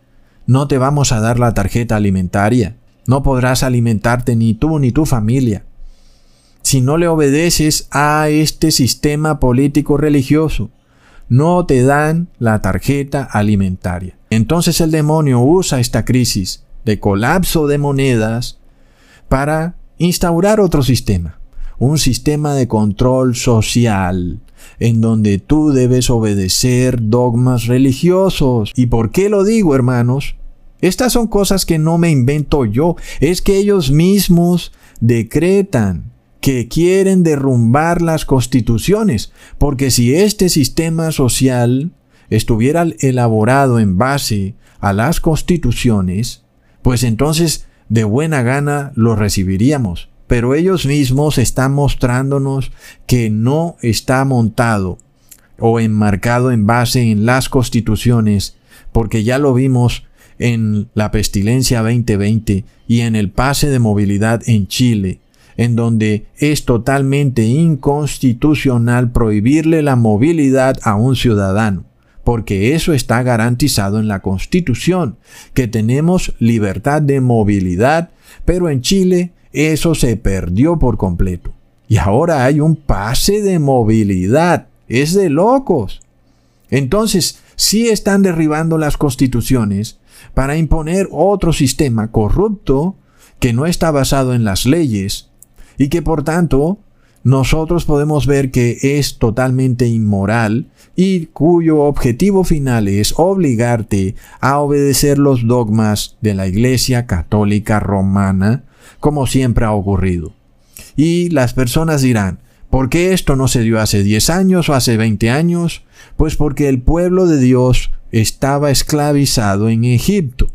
no te vamos a dar la tarjeta alimentaria. No podrás alimentarte ni tú ni tu familia. Si no le obedeces a este sistema político religioso, no te dan la tarjeta alimentaria. Entonces el demonio usa esta crisis de colapso de monedas para instaurar otro sistema, un sistema de control social, en donde tú debes obedecer dogmas religiosos. ¿Y por qué lo digo, hermanos? Estas son cosas que no me invento yo, es que ellos mismos decretan que quieren derrumbar las constituciones, porque si este sistema social estuviera elaborado en base a las constituciones, pues entonces de buena gana lo recibiríamos. Pero ellos mismos están mostrándonos que no está montado o enmarcado en base en las constituciones, porque ya lo vimos en la pestilencia 2020 y en el pase de movilidad en Chile, en donde es totalmente inconstitucional prohibirle la movilidad a un ciudadano, porque eso está garantizado en la Constitución, que tenemos libertad de movilidad, pero en Chile eso se perdió por completo. Y ahora hay un pase de movilidad. Es de locos. Entonces, sí están derribando las constituciones para imponer otro sistema corrupto que no está basado en las leyes y que por tanto nosotros podemos ver que es totalmente inmoral y cuyo objetivo final es obligarte a obedecer los dogmas de la Iglesia Católica Romana, como siempre ha ocurrido. Y las personas dirán, ¿por qué esto no se dio hace 10 años o hace 20 años? Pues porque el pueblo de Dios estaba esclavizado en Egipto.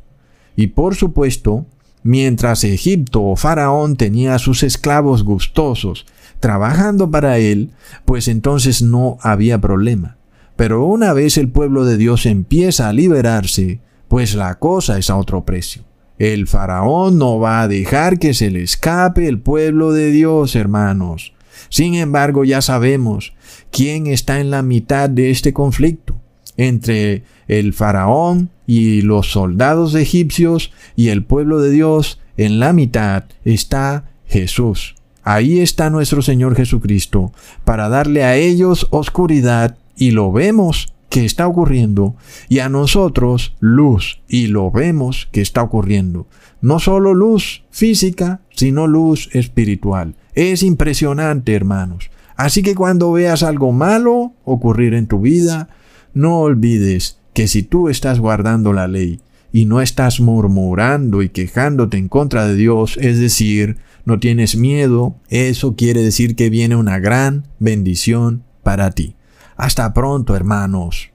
Y por supuesto, Mientras Egipto o Faraón tenía a sus esclavos gustosos trabajando para él, pues entonces no había problema. Pero una vez el pueblo de Dios empieza a liberarse, pues la cosa es a otro precio. El faraón no va a dejar que se le escape el pueblo de Dios, hermanos. Sin embargo, ya sabemos quién está en la mitad de este conflicto entre el faraón y los soldados egipcios y el pueblo de Dios. En la mitad está Jesús. Ahí está nuestro Señor Jesucristo para darle a ellos oscuridad y lo vemos que está ocurriendo y a nosotros luz y lo vemos que está ocurriendo. No solo luz física, sino luz espiritual. Es impresionante, hermanos. Así que cuando veas algo malo ocurrir en tu vida, no olvides que si tú estás guardando la ley y no estás murmurando y quejándote en contra de Dios, es decir, no tienes miedo, eso quiere decir que viene una gran bendición para ti. Hasta pronto, hermanos.